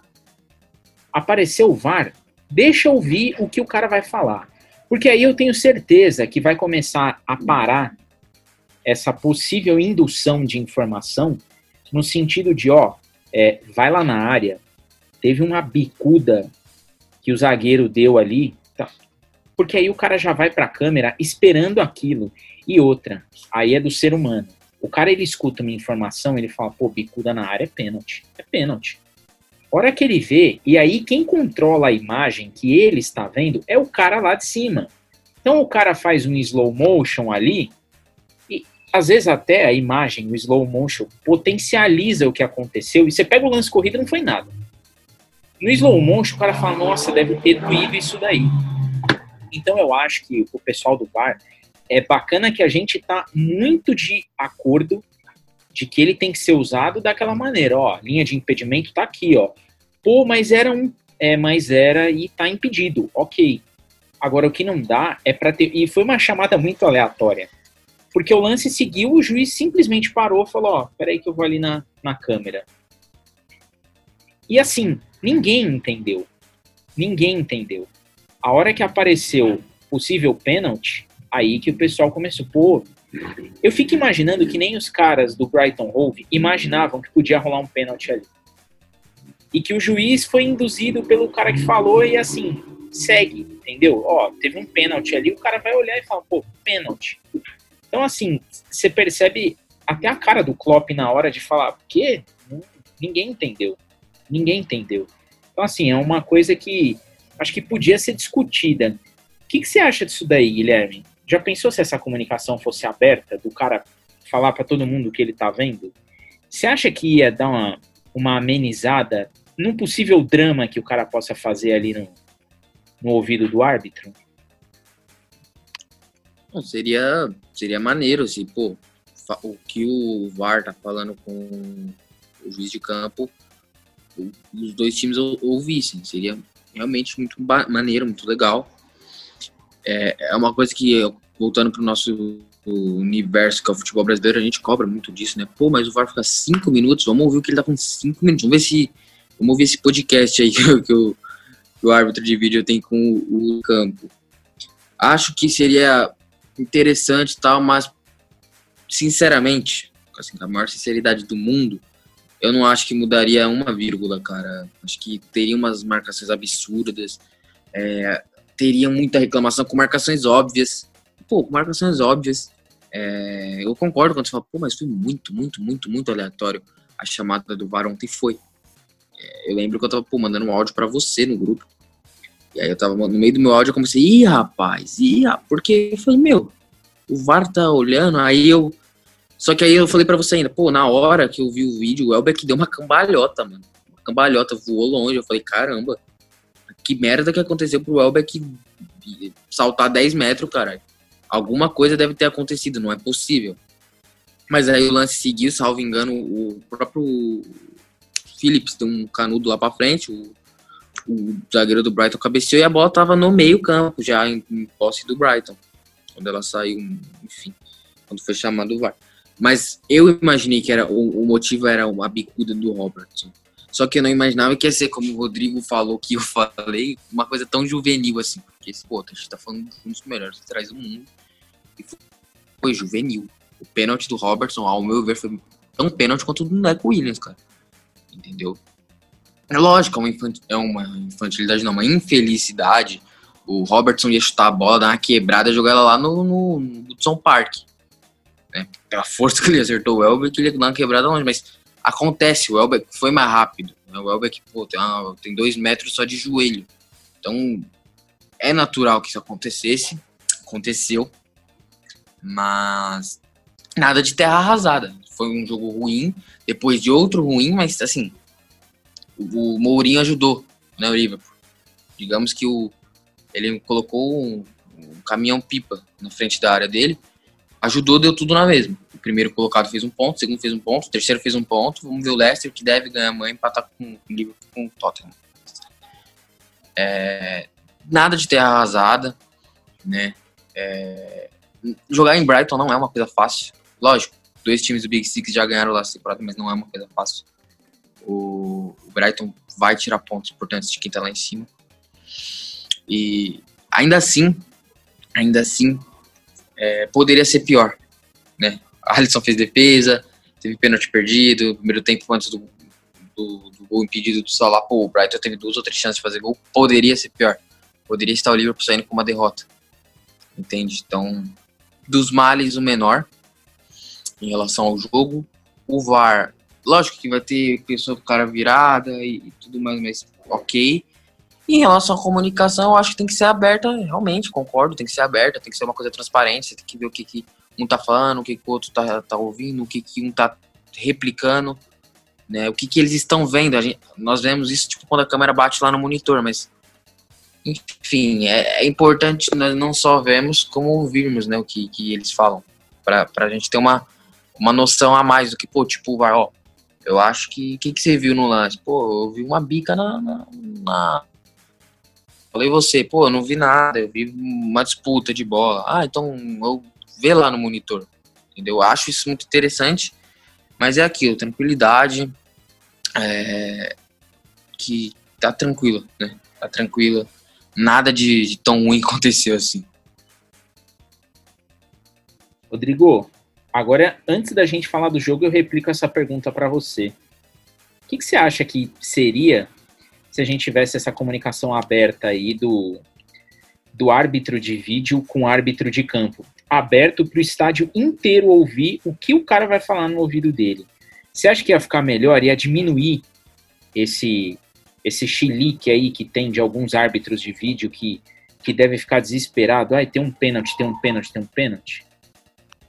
apareceu o VAR, deixa eu ouvir o que o cara vai falar. Porque aí eu tenho certeza que vai começar a parar essa possível indução de informação no sentido de, ó, é, vai lá na área, teve uma bicuda que o zagueiro deu ali, tá? porque aí o cara já vai para a câmera esperando aquilo. E outra, aí é do ser humano. O cara ele escuta uma informação, ele fala, pô, bicuda na área é pênalti. É pênalti hora que ele vê, e aí quem controla a imagem que ele está vendo é o cara lá de cima. Então o cara faz um slow motion ali, e às vezes até a imagem, o slow motion, potencializa o que aconteceu, e você pega o lance corrido não foi nada. No slow motion, o cara fala, nossa, deve ter doído isso daí. Então eu acho que o pessoal do VAR é bacana que a gente tá muito de acordo de que ele tem que ser usado daquela maneira, ó, linha de impedimento tá aqui, ó. Pô, mas era um, é, mas era e tá impedido, ok. Agora o que não dá é para ter, e foi uma chamada muito aleatória, porque o lance seguiu, o juiz simplesmente parou, falou, ó, peraí que eu vou ali na, na câmera. E assim, ninguém entendeu, ninguém entendeu. A hora que apareceu possível pênalti, aí que o pessoal começou, pô, eu fico imaginando que nem os caras do Brighton Hove imaginavam que podia rolar um pênalti ali. E que o juiz foi induzido pelo cara que falou e assim, segue, entendeu? Ó, teve um pênalti ali, o cara vai olhar e fala, pô, pênalti. Então, assim, você percebe até a cara do Klopp na hora de falar, quê? Ninguém entendeu. Ninguém entendeu. Então, assim, é uma coisa que acho que podia ser discutida. O que, que você acha disso daí, Guilherme? Já pensou se essa comunicação fosse aberta, do cara falar para todo mundo o que ele tá vendo? Você acha que ia dar uma, uma amenizada num possível drama que o cara possa fazer ali no, no ouvido do árbitro? Não, seria, seria maneiro se, pô, o que o VAR tá falando com o juiz de campo, os dois times ouvissem. Seria realmente muito maneiro, muito legal. É, é uma coisa que, voltando para o nosso universo que é o futebol brasileiro, a gente cobra muito disso, né? Pô, mas o VAR fica cinco minutos, vamos ouvir o que ele tá com cinco minutos, vamos ver se. Vamos ouvir esse podcast aí que, que, o, que o árbitro de vídeo tem com o, o campo. Acho que seria interessante tal, mas sinceramente, assim, com a maior sinceridade do mundo, eu não acho que mudaria uma vírgula, cara. Acho que teria umas marcações absurdas. É, teria muita reclamação com marcações óbvias. Pô, com marcações óbvias. É, eu concordo quando você fala, pô, mas foi muito, muito, muito, muito aleatório. A chamada do VAR ontem foi. É, eu lembro que eu tava pô, mandando um áudio para você no grupo. E aí eu tava no meio do meu áudio, eu comecei, ih, rapaz, ih, porque eu falei, meu, o VAR tá olhando, aí eu. Só que aí eu falei para você ainda, pô, na hora que eu vi o vídeo, o Elbeck deu uma cambalhota, mano. Uma cambalhota, voou longe. Eu falei, caramba, que merda que aconteceu pro Welbeck saltar 10 metros, caralho. Alguma coisa deve ter acontecido, não é possível. Mas aí o lance seguiu, salvo engano, o próprio Phillips deu um canudo lá pra frente, o, o zagueiro do Brighton cabeceou e a bola tava no meio campo, já em, em posse do Brighton. Quando ela saiu, enfim, quando foi chamado o VAR. Mas eu imaginei que era o, o motivo era a bicuda do Robertson. Só que eu não imaginava que ia ser, como o Rodrigo falou que eu falei, uma coisa tão juvenil assim. Porque, pô, a gente tá falando de um dos melhores atrás do mundo. E foi juvenil. O pênalti do Robertson, ao meu ver, foi tão pênalti quanto o do Neco Williams, cara. Entendeu? É lógico, é uma, infant é uma infantilidade, não, uma infelicidade. O Robertson ia chutar a bola, dar uma quebrada e jogar ela lá no, no, no Hudson Park. Né? Pela força que ele acertou o Elber, que ele ia dar uma quebrada longe, mas acontece, o Elbeck foi mais rápido. Né? O Elbeck pô, tem, uma, tem dois metros só de joelho. Então, é natural que isso acontecesse. Aconteceu. Mas nada de terra arrasada. Foi um jogo ruim, depois de outro ruim, mas assim, o, Mourinho ajudou, né, o Liverpool. Digamos que o, ele colocou um, um caminhão-pipa na frente da área dele, ajudou, deu tudo na mesma primeiro colocado fez um ponto, o segundo fez um ponto, o terceiro fez um ponto. Vamos ver o Leicester que deve ganhar amanhã empatar com Liverpool com o Tottenham. É, nada de terra arrasada, né? É, jogar em Brighton não é uma coisa fácil. Lógico, dois times do Big Six já ganharam lá temporada, mas não é uma coisa fácil. O, o Brighton vai tirar pontos importantes de quem tá lá em cima. E ainda assim, ainda assim, é, poderia ser pior, né? Alisson fez defesa, teve pênalti perdido, primeiro tempo antes do, do, do gol impedido do Salah, pô, o Brighton teve duas ou três chances de fazer gol, poderia ser pior. Poderia estar o Liverpool saindo com uma derrota. Entende? Então, dos males, o menor em relação ao jogo. O VAR, lógico que vai ter pessoa do cara virada e, e tudo mais, mas ok. Em relação à comunicação, eu acho que tem que ser aberta, realmente, concordo, tem que ser aberta, tem que ser uma coisa transparente, você tem que ver o que, que um tá falando, o que, que o outro tá, tá ouvindo, o que, que um tá replicando, né? O que, que eles estão vendo? Gente, nós vemos isso tipo, quando a câmera bate lá no monitor, mas enfim, é, é, importante nós não só vemos como ouvirmos, né, o que, que eles falam, para a gente ter uma, uma noção a mais do que, pô, tipo, vai, ó, eu acho que, o que, que você viu no lance? Pô, eu vi uma bica na, na, na... Falei você, pô, eu não vi nada, eu vi uma disputa de bola. Ah, então eu vê lá no monitor, entendeu? Eu acho isso muito interessante, mas é aquilo, tranquilidade, é, que tá tranquilo, né? Tá tranquila nada de, de tão ruim aconteceu assim. Rodrigo, agora antes da gente falar do jogo, eu replico essa pergunta para você. O que, que, você acha que seria se a gente tivesse essa comunicação aberta aí do, do árbitro de vídeo com árbitro de campo? Aberto para o estádio inteiro ouvir o que o cara vai falar no ouvido dele. Você acha que ia ficar melhor? Ia diminuir esse esse chilique aí que tem de alguns árbitros de vídeo que, que deve ficar desesperado. Ai, tem um pênalti, tem um pênalti, tem um pênalti.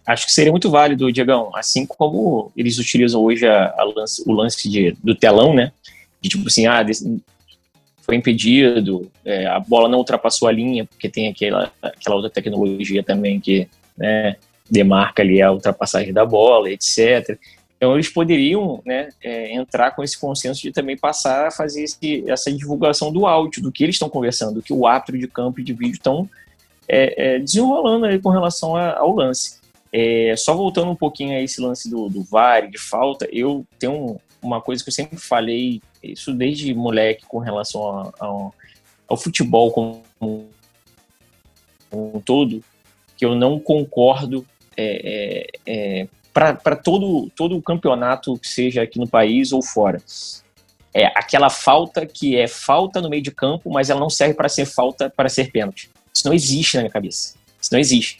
Acho que seria muito válido, Diegão, assim como eles utilizam hoje a, a lance, o lance de, do telão, né? De tipo assim, ah, foi impedido, é, a bola não ultrapassou a linha, porque tem aquela, aquela outra tecnologia também que né, demarca ali a ultrapassagem da bola, etc. Então, eles poderiam né, é, entrar com esse consenso de também passar a fazer esse, essa divulgação do áudio, do que eles estão conversando, do que o árbitro de campo e de vídeo estão é, é, desenrolando aí com relação a, ao lance. É, só voltando um pouquinho a esse lance do, do VAR, de falta, eu tenho uma coisa que eu sempre falei, isso desde moleque, com relação a, a, ao futebol como um todo, que eu não concordo é, é, é para todo, todo o campeonato que seja aqui no país ou fora. É aquela falta que é falta no meio de campo, mas ela não serve para ser falta para ser pênalti. Isso não existe na minha cabeça. Isso não existe.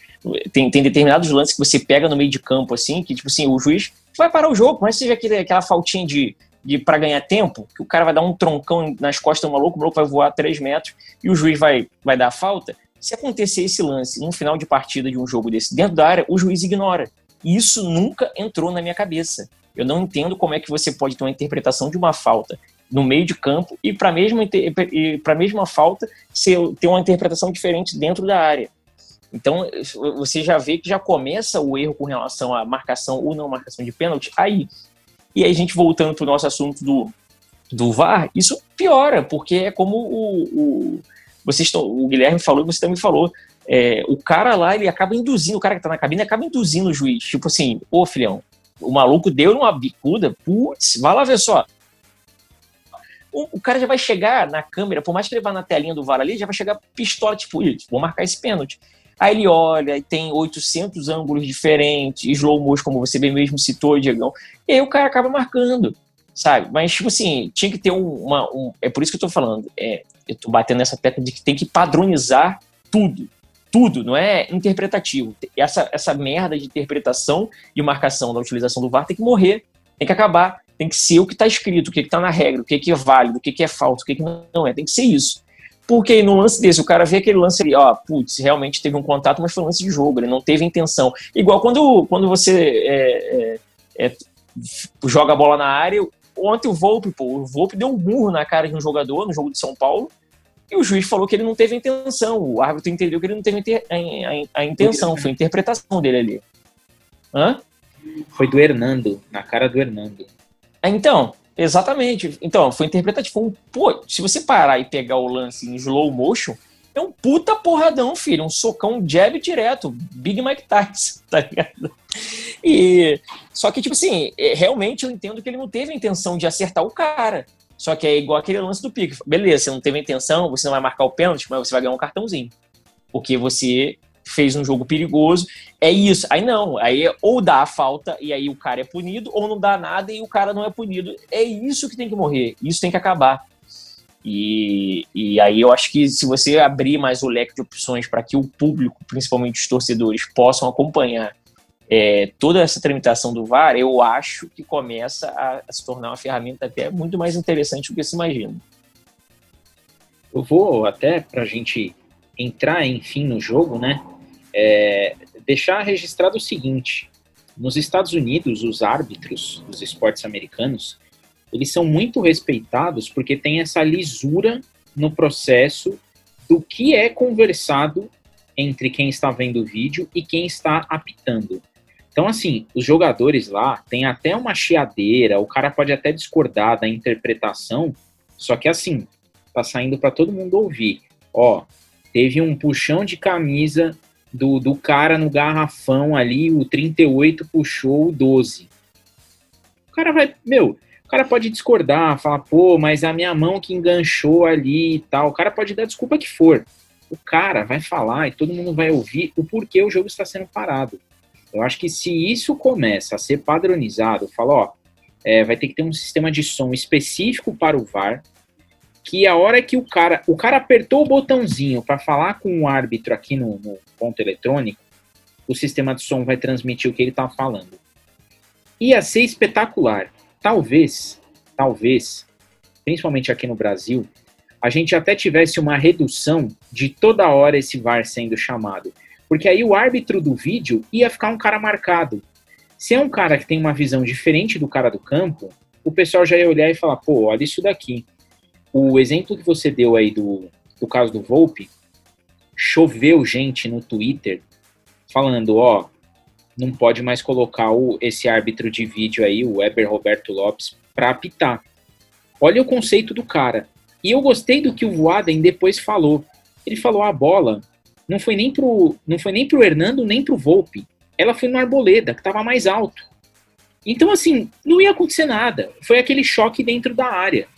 Tem, tem determinados lances que você pega no meio de campo, assim, que, tipo assim, o juiz vai parar o jogo, mas seja aquele, aquela faltinha de, de para ganhar tempo, que o cara vai dar um troncão nas costas do maluco, o maluco vai voar 3 metros e o juiz vai, vai dar a falta. Se acontecer esse lance no final de partida de um jogo desse dentro da área, o juiz ignora. E isso nunca entrou na minha cabeça. Eu não entendo como é que você pode ter uma interpretação de uma falta no meio de campo e para a mesma, mesma falta ter uma interpretação diferente dentro da área. Então, você já vê que já começa o erro com relação à marcação ou não marcação de pênalti aí. E aí, a gente voltando para o nosso assunto do, do VAR, isso piora, porque é como o, o, vocês o Guilherme falou, você também falou, é, o cara lá, ele acaba induzindo, o cara que tá na cabine acaba induzindo o juiz. Tipo assim, ô filhão, o maluco deu uma bicuda, putz, vai lá ver só. O, o, cara já vai chegar na câmera, por mais que ele vá na telinha do VAR ali, já vai chegar pistola, tipo, vou marcar esse pênalti. Aí ele olha e tem 800 ângulos diferentes, slow motion, como você bem mesmo citou, Diegão. E aí o cara acaba marcando, sabe? Mas, tipo assim, tinha que ter uma. Um, é por isso que eu tô falando. É, eu tô batendo nessa tecla de que tem que padronizar tudo tudo, não é interpretativo. Essa, essa merda de interpretação e marcação da utilização do VAR tem que morrer, tem que acabar, tem que ser o que está escrito, o que está na regra, o que, é válido, o que, é falso, o que, não é, tem que ser isso. Porque no lance desse, o cara vê aquele lance ali, ó, putz, realmente teve um contato, mas foi um lance de jogo, ele não teve intenção. Igual quando, quando você é, é, é, joga a bola na área, ontem o Volpe, pô, o Volpe deu um burro na cara de um jogador no jogo de São Paulo, e o juiz falou que ele não teve intenção. O árbitro entendeu que ele não teve a, a, a intenção, foi a interpretação dele ali. Hã? Foi do Hernando, na cara do Hernando. Então, exatamente. Então, foi interpretativo. Foi um, pô, se você parar e pegar o lance em slow motion, é um puta porradão, filho. Um socão jab direto. Big Mike Tyson, tá ligado? E, só que, tipo assim, é, realmente eu entendo que ele não teve a intenção de acertar o cara. Só que é igual aquele lance do pique. Beleza, você não teve intenção, você não vai marcar o pênalti, mas você vai ganhar um cartãozinho. Porque você fez um jogo perigoso. É isso. Aí não. Aí é ou dá a falta e aí o cara é punido, ou não dá nada e o cara não é punido. É isso que tem que morrer. Isso tem que acabar. E, e aí eu acho que se você abrir mais o leque de opções para que o público, principalmente os torcedores, possam acompanhar é, toda essa tramitação do VAR, eu acho que começa a, a, se tornar uma ferramenta até muito mais interessante do que se imagina. Eu vou até para a gente entrar, enfim, no jogo, né? É, deixar registrado o seguinte: nos Estados Unidos, os árbitros dos esportes americanos eles são muito respeitados porque tem essa lisura no processo do que é conversado entre quem está vendo o vídeo e quem está apitando. Então, assim, os jogadores lá têm até uma chiadeira, o cara pode até discordar da interpretação, só que assim, tá saindo para todo mundo ouvir. Ó, teve um puxão de camisa do, do cara no garrafão ali, o 38 puxou o 12. O cara vai, meu, o cara pode discordar, falar, pô, mas a minha mão que enganchou ali e tal. O cara pode dar desculpa que for. O cara vai falar e todo mundo vai ouvir o porquê o jogo está sendo parado. Eu acho que se isso começa a ser padronizado, fala, ó, é, vai ter que ter um sistema de som específico para o VAR, que a hora que o cara, o cara apertou o botãozinho para falar com o árbitro aqui no, no, ponto eletrônico, o sistema de som vai transmitir o que ele está falando. Ia ser espetacular. Talvez, talvez, principalmente aqui no Brasil, a gente até tivesse uma redução de toda hora esse VAR sendo chamado. Porque aí o árbitro do vídeo ia ficar um cara marcado. Se é um cara que tem uma visão diferente do cara do campo, o pessoal já ia olhar e falar, pô, olha isso daqui. O exemplo que você deu aí do, do caso do Volpe, choveu gente no Twitter falando, ó, não pode mais colocar o, esse árbitro de vídeo aí, o Weber Roberto Lopes, para apitar. Olha o conceito do cara. E eu gostei do que o Voaden depois falou. Ele falou a bola não foi nem pro, não foi nem pro Hernando, nem pro Volpe. Ela foi no Arboleda, que estava mais alto. Então, assim, não ia acontecer nada. Foi aquele choque dentro da área.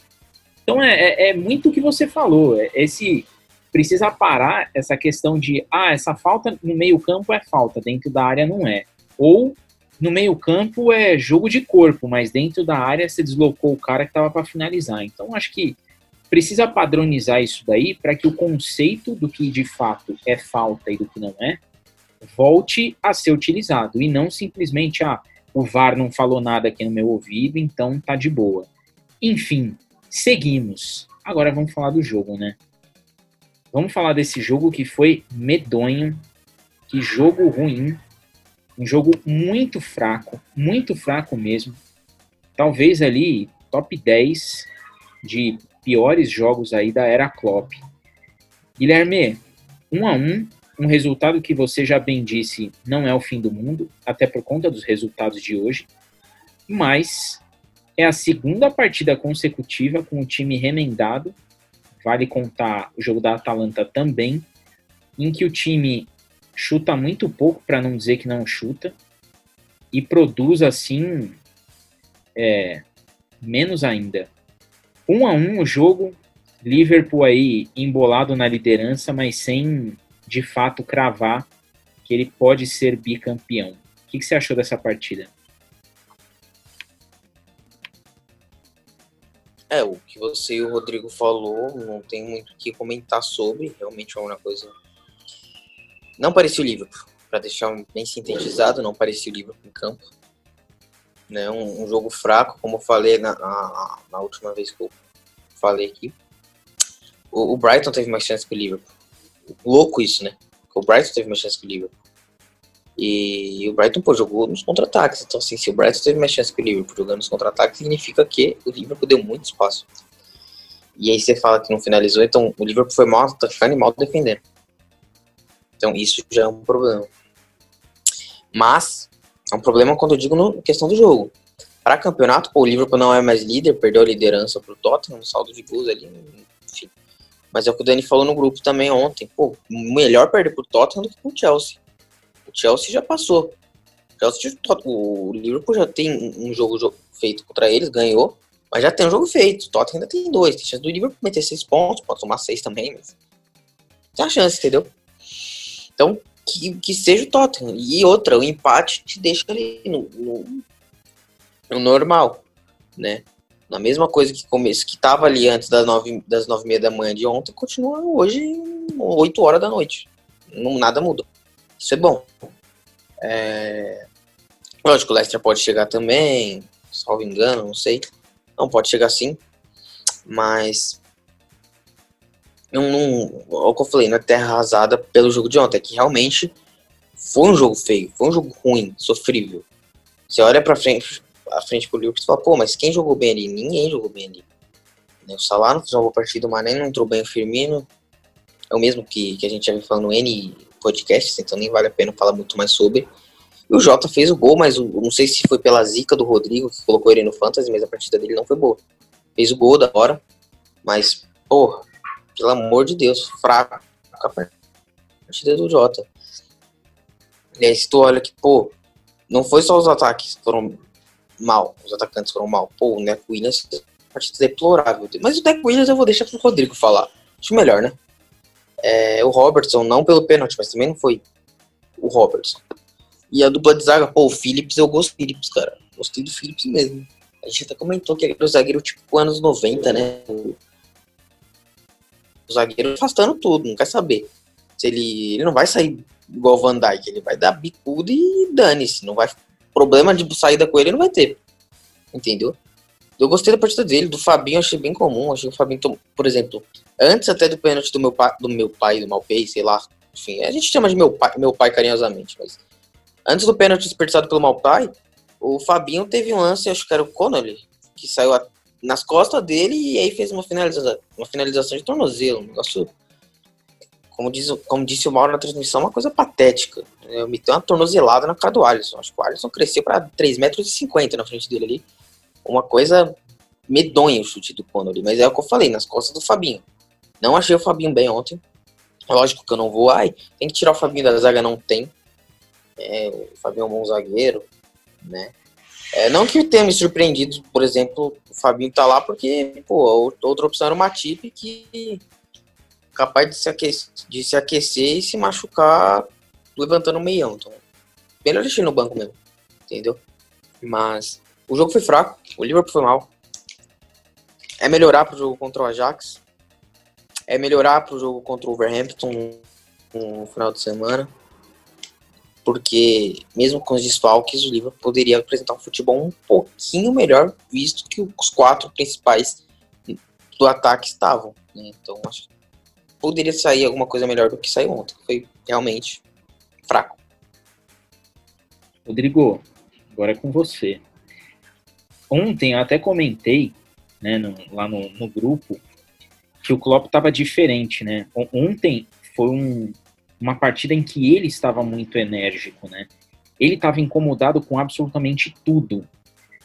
Então, é, é, é muito o que você falou. É, esse precisa parar essa questão de, ah, essa falta no meio-campo é falta, dentro da área não é. Ou no meio-campo é jogo de corpo, mas dentro da área você deslocou o cara que estava para finalizar. Então, acho que precisa padronizar isso daí para que o conceito do que de fato é falta e do que não é volte a ser utilizado e não simplesmente ah, o VAR não falou nada aqui no meu ouvido, então tá de boa. Enfim, seguimos. Agora vamos falar do jogo, né? Vamos falar desse jogo que foi medonho, que jogo ruim, um jogo muito fraco, muito fraco mesmo. Talvez ali top 10 de piores jogos aí da era Klopp. Guilherme, um a um, um resultado que você já bem disse não é o fim do mundo, até por conta dos resultados de hoje, mas é a segunda partida consecutiva com o time remendado, vale contar o jogo da Atalanta também, em que o time chuta muito pouco, para não dizer que não chuta, e produz assim é, menos ainda. Um a um o jogo, Liverpool aí embolado na liderança, mas sem de fato cravar que ele pode ser bicampeão. O que, que você achou dessa partida? É, o que você e o Rodrigo falou, não tem muito o que comentar sobre, realmente é uma coisa. Não parecia o Liverpool, para deixar bem sintetizado, não parecia o Liverpool em campo né? Um, um jogo fraco, como eu falei na, na, na, última vez que eu falei aqui. O, o, Brighton teve mais chance que o Liverpool. Louco isso, né? O Brighton teve mais chance que o Liverpool. E, o Brighton, pô, jogou nos contra-ataques. Então, assim, se o Brighton teve mais chance que o Liverpool jogando nos contra-ataques, significa que o Liverpool deu muito espaço. E aí você fala que não finalizou, então o Liverpool foi mal atacando e mal defendendo. Então isso já é um problema. Mas é um problema quando eu digo no questão do jogo. Para campeonato, pô, o Liverpool não é mais líder, perdeu a liderança pro Tottenham, no saldo de gols ali, enfim. Mas é o que o Dani falou no grupo também ontem. Pô, melhor perder pro Tottenham do que pro Chelsea. O Chelsea já passou. O, Chelsea, o Liverpool já tem um jogo feito contra eles, ganhou, mas já tem um jogo feito. O Tottenham ainda tem dois. Tem chance do Liverpool meter seis pontos, pode tomar seis também, mas tem a chance, entendeu? Então, que, que seja o Tottenham. E outra, o empate te deixa ali no, no, no normal, né? Na mesma coisa que começo, que tava ali antes das nove, das nove e meia da manhã de ontem, continua hoje oito horas da noite. Não, nada muda. Isso é bom. É... Lógico, o Leicester pode chegar também, salvo engano, não sei. Não, pode chegar sim. Mas não, não, é o que eu falei, não é terra arrasada pelo jogo de ontem, é que realmente foi um jogo feio, foi um jogo ruim, sofrível. Você olha pra frente, à frente pro Liverpool, você fala, pô, mas quem jogou bem ali? Ninguém jogou bem ali. Né, o Salah não fez uma boa partida, o Mané não entrou bem o Firmino. É o mesmo que, que a gente já vem falando N podcast, então nem vale a pena falar muito mais sobre. E o Jota fez o gol, mas não sei se foi pela zica do Rodrigo, que colocou ele no Fantasy, mas a partida dele não foi boa. Fez o gol da hora, mas, pô, pelo amor de Deus, fraco a partida do Jota. E aí, se tu olha que, pô, não foi só os ataques que foram mal, os atacantes foram mal. Pô, o Neco Williams, partida deplorável. Mas o Neco Williams eu vou deixar pro Rodrigo falar. Acho melhor, né? É, o Robertson, não pelo pênalti, mas também não foi o Robertson. E a dupla de zaga, pô, o Phillips, eu gosto do Phillips, cara. Gostei do Phillips mesmo. A gente até comentou que era o zagueiro tipo anos 90, né? O, zagueiro afastando tudo, não quer saber. Se ele, ele não vai sair igual o Van Dijk, ele vai dar bicudo e dane-se. Não vai. Problema de saída com ele não vai ter. Entendeu? Eu gostei da partida dele, do Fabinho achei bem comum. Achei que o Fabinho, por exemplo, antes até do pênalti do meu pai, do meu pai, do Malpei, sei lá. Enfim, a gente chama de meu pai, meu pai carinhosamente, mas antes do pênalti desperdiçado pelo Malpai, o Fabinho teve um lance, acho que era o Connolly, que saiu a, nas costas dele e aí fez uma finalização, uma finalização de tornozelo, um negócio como, diz, como disse o Mauro na transmissão, uma coisa patética. Eu meteu uma tornozelada na cara do Alisson. Acho que o Alisson cresceu para 3,50 metros na frente dele ali. Uma coisa medonha o chute do Connolly. Mas é o que eu falei, nas costas do Fabinho. Não achei o Fabinho bem ontem. Lógico que eu não vou. Ai, tem que tirar o Fabinho da zaga, não tem. É, o Fabinho é um bom zagueiro, né? É, não que tenha me surpreendido, por exemplo, o Fabinho tá lá porque, pô, outra opção era o Matip que capaz de se, aquecer, de se aquecer e se machucar levantando o meião. Então, melhor deixar no banco mesmo, entendeu? Mas o jogo foi fraco, o Liverpool foi mal. É melhorar pro jogo contra o Ajax. É melhorar pro jogo contra o Wolverhampton no final de semana. Porque, mesmo com os desfalques, o Liverpool poderia apresentar um futebol um pouquinho melhor, visto que os quatro principais do ataque estavam. Né? Então, acho que poderia sair alguma coisa melhor do que saiu ontem. Foi realmente fraco. Rodrigo, agora é com você. Ontem eu até comentei, né, no, lá no, no, grupo, que o Klopp estava diferente, né? Ontem foi um, uma partida em que ele estava muito enérgico, né? Ele estava incomodado com absolutamente tudo.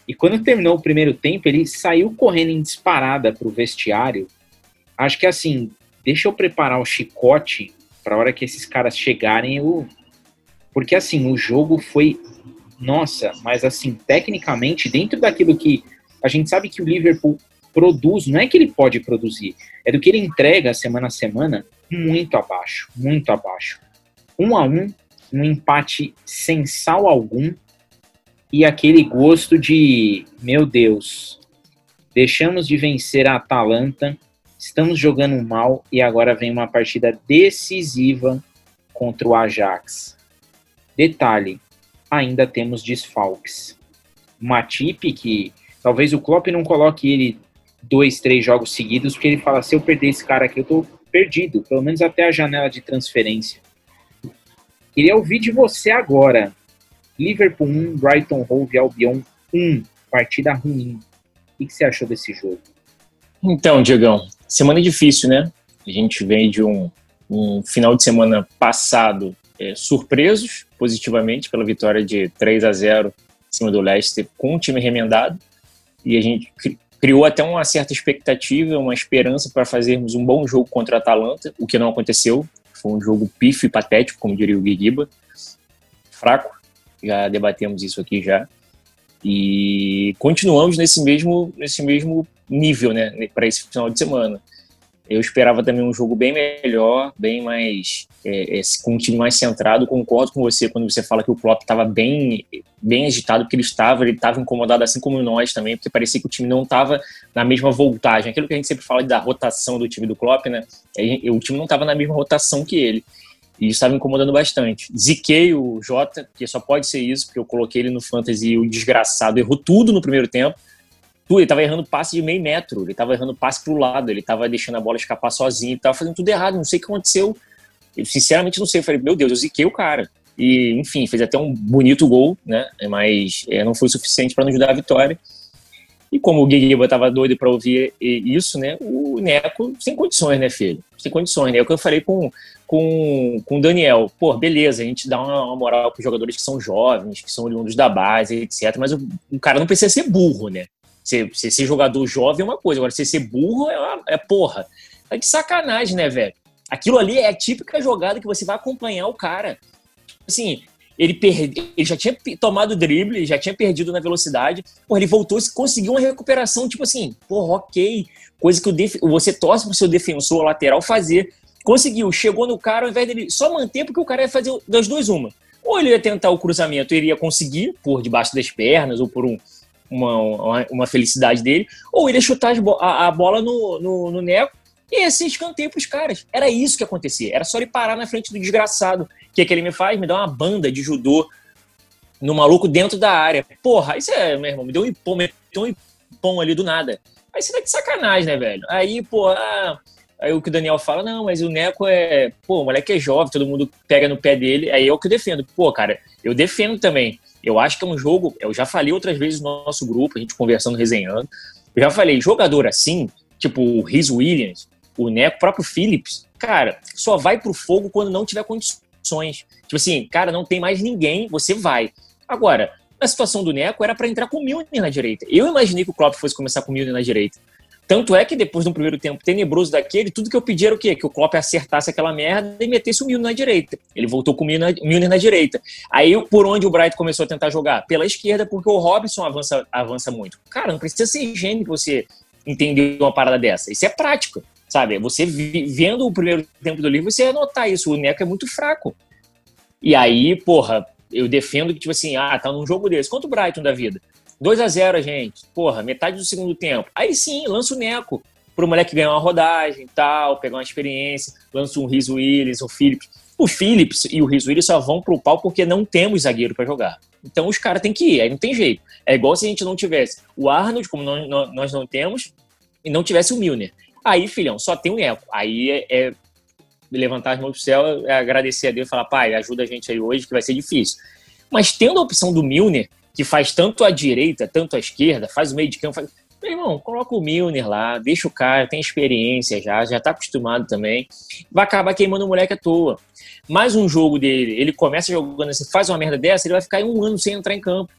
E quando terminou o primeiro tempo, ele saiu correndo em disparada para o vestiário. Acho que assim, deixa eu preparar o chicote para a hora que esses caras chegarem, eu... porque assim, o jogo foi nossa, mas assim, tecnicamente, dentro daquilo que a gente sabe que o Liverpool produz, não é que ele pode produzir, é do que ele entrega semana a semana, muito abaixo, muito abaixo. Um a um, um empate sem sal algum e aquele gosto de, meu Deus, deixamos de vencer a Atalanta estamos jogando mal e agora vem uma partida decisiva contra o Ajax. Detalhe, ainda temos desfalques. Matip, que talvez o Klopp não coloque ele dois, três jogos seguidos, porque ele fala, se eu perder esse cara aqui, eu tô perdido, pelo menos até a janela de transferência. Queria ouvir de você agora. Liverpool 1, Brighton Hove Albion 1, partida ruim. O que você achou desse jogo? Então, Diegão, semana difícil, né? A gente vem de um, um final de semana passado é, surpresos positivamente pela vitória de 3 a 0 em cima do Leicester com o time remendado. E a gente criou até uma certa expectativa, uma esperança para fazermos um bom jogo contra a Atalanta, o que não aconteceu. Foi um jogo pífio e patético, como diria o Guiguiba. Fraco, já debatemos isso aqui já. E continuamos nesse mesmo, nesse mesmo nível, né, para esse final de semana. Eu esperava também um jogo bem melhor, bem mais é, é, com um time mais centrado. Concordo com você quando você fala que o Klopp estava bem, bem agitado, porque ele estava, ele estava incomodado assim como nós também, porque parecia que o time não estava na mesma voltagem. Aquilo que a gente sempre fala da rotação do time do Klopp, né? O time não estava na mesma rotação que ele. E estava incomodando bastante. Ziquei o Jota, que só pode ser isso, porque eu coloquei ele no Fantasy e o desgraçado errou tudo no primeiro tempo ele tava errando passe de meio metro, ele tava errando passe pro lado, ele tava deixando a bola escapar sozinho, tava fazendo tudo errado, não sei o que aconteceu. Eu sinceramente não sei, eu falei, meu Deus, eu ziquei o cara. E, enfim, fez até um bonito gol, né? Mas é, não foi suficiente para nos dar a vitória. E como o Guiguiba estava doido para ouvir isso, né? O Neco sem condições, né, filho? Sem condições, né? É o que eu falei com, com, com o Daniel. Pô, beleza, a gente dá uma, uma moral para os jogadores que são jovens, que são oriundos da base, etc. Mas o, o cara não precisa ser burro, né? Ser, ser, ser jogador jovem é uma coisa, agora ser, ser burro é, uma, é porra. É de sacanagem, né, velho? Aquilo ali é a típica jogada que você vai acompanhar o cara. Assim, ele, perde, ele já tinha tomado drible, já tinha perdido na velocidade. Porra, ele voltou e conseguiu uma recuperação, tipo assim, porra, ok. Coisa que def, você torce pro seu defensor lateral fazer. Conseguiu, chegou no cara, ao invés dele só manter, porque o cara ia fazer das duas uma. Ou ele ia tentar o cruzamento, ele ia conseguir, por debaixo das pernas, ou por um, uma, uma, felicidade dele, ou ele ia chutar a, a bola no, no, no Neco e esse escanteio pros caras. Era isso que acontecia. Era só ele parar na frente do desgraçado. O que, é que ele me faz? Me dá uma banda de judô no maluco dentro da área. Porra, isso é, meu irmão, me deu um impom, me deu um impom ali do nada. Aí você tá de sacanagem, né, velho? Aí, pô, ah, aí o que o Daniel fala, não, mas o Neco é, pô, o moleque é jovem, todo mundo pega no pé dele. Aí é o que eu defendo. Pô, cara, eu defendo também. Eu acho que é um jogo, eu já falei outras vezes no nosso grupo, a gente conversando, resenhando. Eu já falei, jogador assim, tipo o Rhys Williams, o Neco, o próprio Phillips, cara, só vai pro fogo quando não tiver condições. Tipo assim, cara, não tem mais ninguém, você vai. Agora, na situação do Neco, era para entrar com o Milner na direita. Eu imaginei que o Klopp fosse começar com o Milner na direita. Tanto é que depois de um primeiro tempo tenebroso daquele, tudo que eu pedi era o quê? Que o Klopp acertasse aquela merda e metesse o Milner na direita. Ele voltou com o Milner, Milner na direita. Aí, por onde o Bright começou a tentar jogar? Pela esquerda, porque o Robson avança, avança muito. Cara, não precisa ser gênio você entender uma parada dessa. Isso é prática. Sabe? Você vendo o primeiro tempo do livro, você ia notar isso. O Neco é muito fraco. E aí, porra, eu defendo que, tipo assim, ah, tá num jogo desse. Quanto o Brighton da vida? 2 a 0 gente. Porra, metade do segundo tempo. Aí sim, lança o Neco pro moleque ganhar uma rodagem tal, pegar uma experiência, lança um Riz Willis, o Phillips. O Phillips e o Riz Willis só vão pro pau porque não temos zagueiro para jogar. Então os caras têm que ir, aí não tem jeito. É igual se a gente não tivesse o Arnold, como nós não temos, e não tivesse o Milner. Aí, filhão, só tem um eco. Aí é, é levantar as mãos pro céu, é agradecer a Deus e falar, pai, ajuda a gente aí hoje, que vai ser difícil. Mas tendo a opção do Milner, que faz tanto a direita, tanto a esquerda, faz o meio de campo, faz... meu irmão, coloca o Milner lá, deixa o cara, tem experiência já, já tá acostumado também, vai acabar queimando o moleque à toa. Mais um jogo dele, ele começa jogando, você faz uma merda dessa, ele vai ficar um ano sem entrar em campo.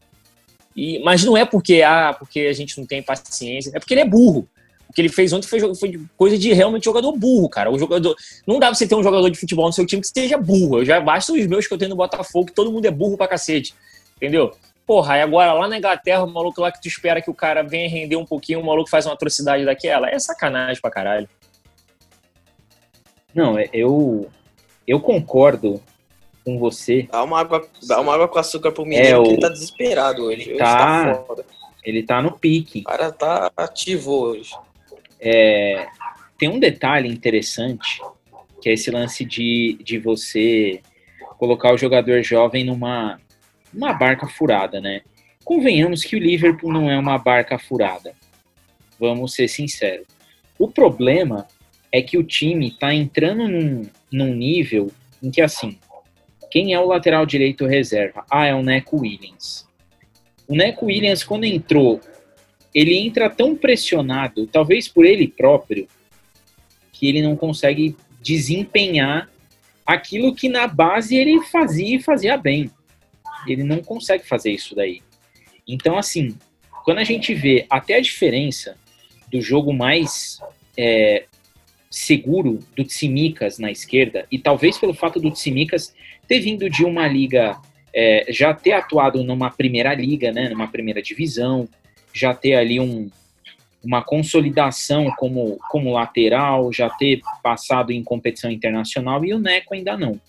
E, mas não é porque, ah, porque a gente não tem paciência, é porque ele é burro. O que ele fez ontem foi, foi, coisa de realmente jogador burro, cara. O jogador não dá pra você ter um jogador de futebol no seu time que seja burro. Eu já basta os meus que eu tenho no Botafogo, que todo mundo é burro pra cacete. Entendeu? Porra, aí agora lá na Inglaterra, o maluco lá que tu espera que o cara venha render um pouquinho, o maluco faz uma atrocidade daquela. É sacanagem pra caralho. Não, é, eu eu concordo com você. Dá uma água, dá uma água com açúcar pro menino, é, o... ele tá desesperado hoje. Tá, tá ele tá no pique. O cara tá ativo hoje. É, tem um detalhe interessante, que é esse lance de, de você colocar o jogador jovem numa, numa barca furada, né? Convenhamos que o Liverpool não é uma barca furada. Vamos ser sinceros. O problema é que o time está entrando num, num nível em que, assim, quem é o lateral direito reserva? Ah, é o Neco Williams. O Neco Williams, quando entrou ele entra tão pressionado, talvez por ele próprio, que ele não consegue desempenhar aquilo que na base ele fazia e fazia bem. Ele não consegue fazer isso daí. Então, assim, quando a gente vê até a diferença do jogo mais é, seguro do Tsimikas na esquerda, e talvez pelo fato do Tsimikas ter vindo de uma liga, é, já ter atuado numa primeira liga, né, numa primeira divisão, já ter ali um, uma consolidação como, como lateral, já ter passado em competição internacional, e o Neco ainda não.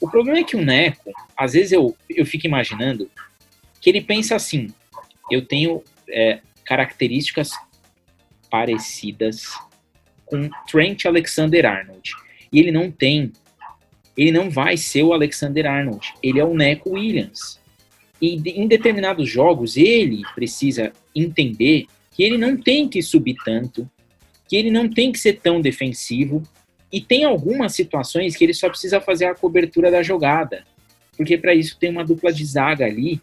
O problema é que o Neco, às vezes eu, eu fico imaginando que ele pensa assim: eu tenho é, características parecidas com Trent Alexander Arnold. E ele não tem. Ele não vai ser o Alexander Arnold. Ele é o Neco Williams. E em determinados jogos, ele precisa entender que ele não tem que subir tanto, que ele não tem que ser tão defensivo, e tem algumas situações que ele só precisa fazer a cobertura da jogada. porque para isso tem uma dupla de zaga ali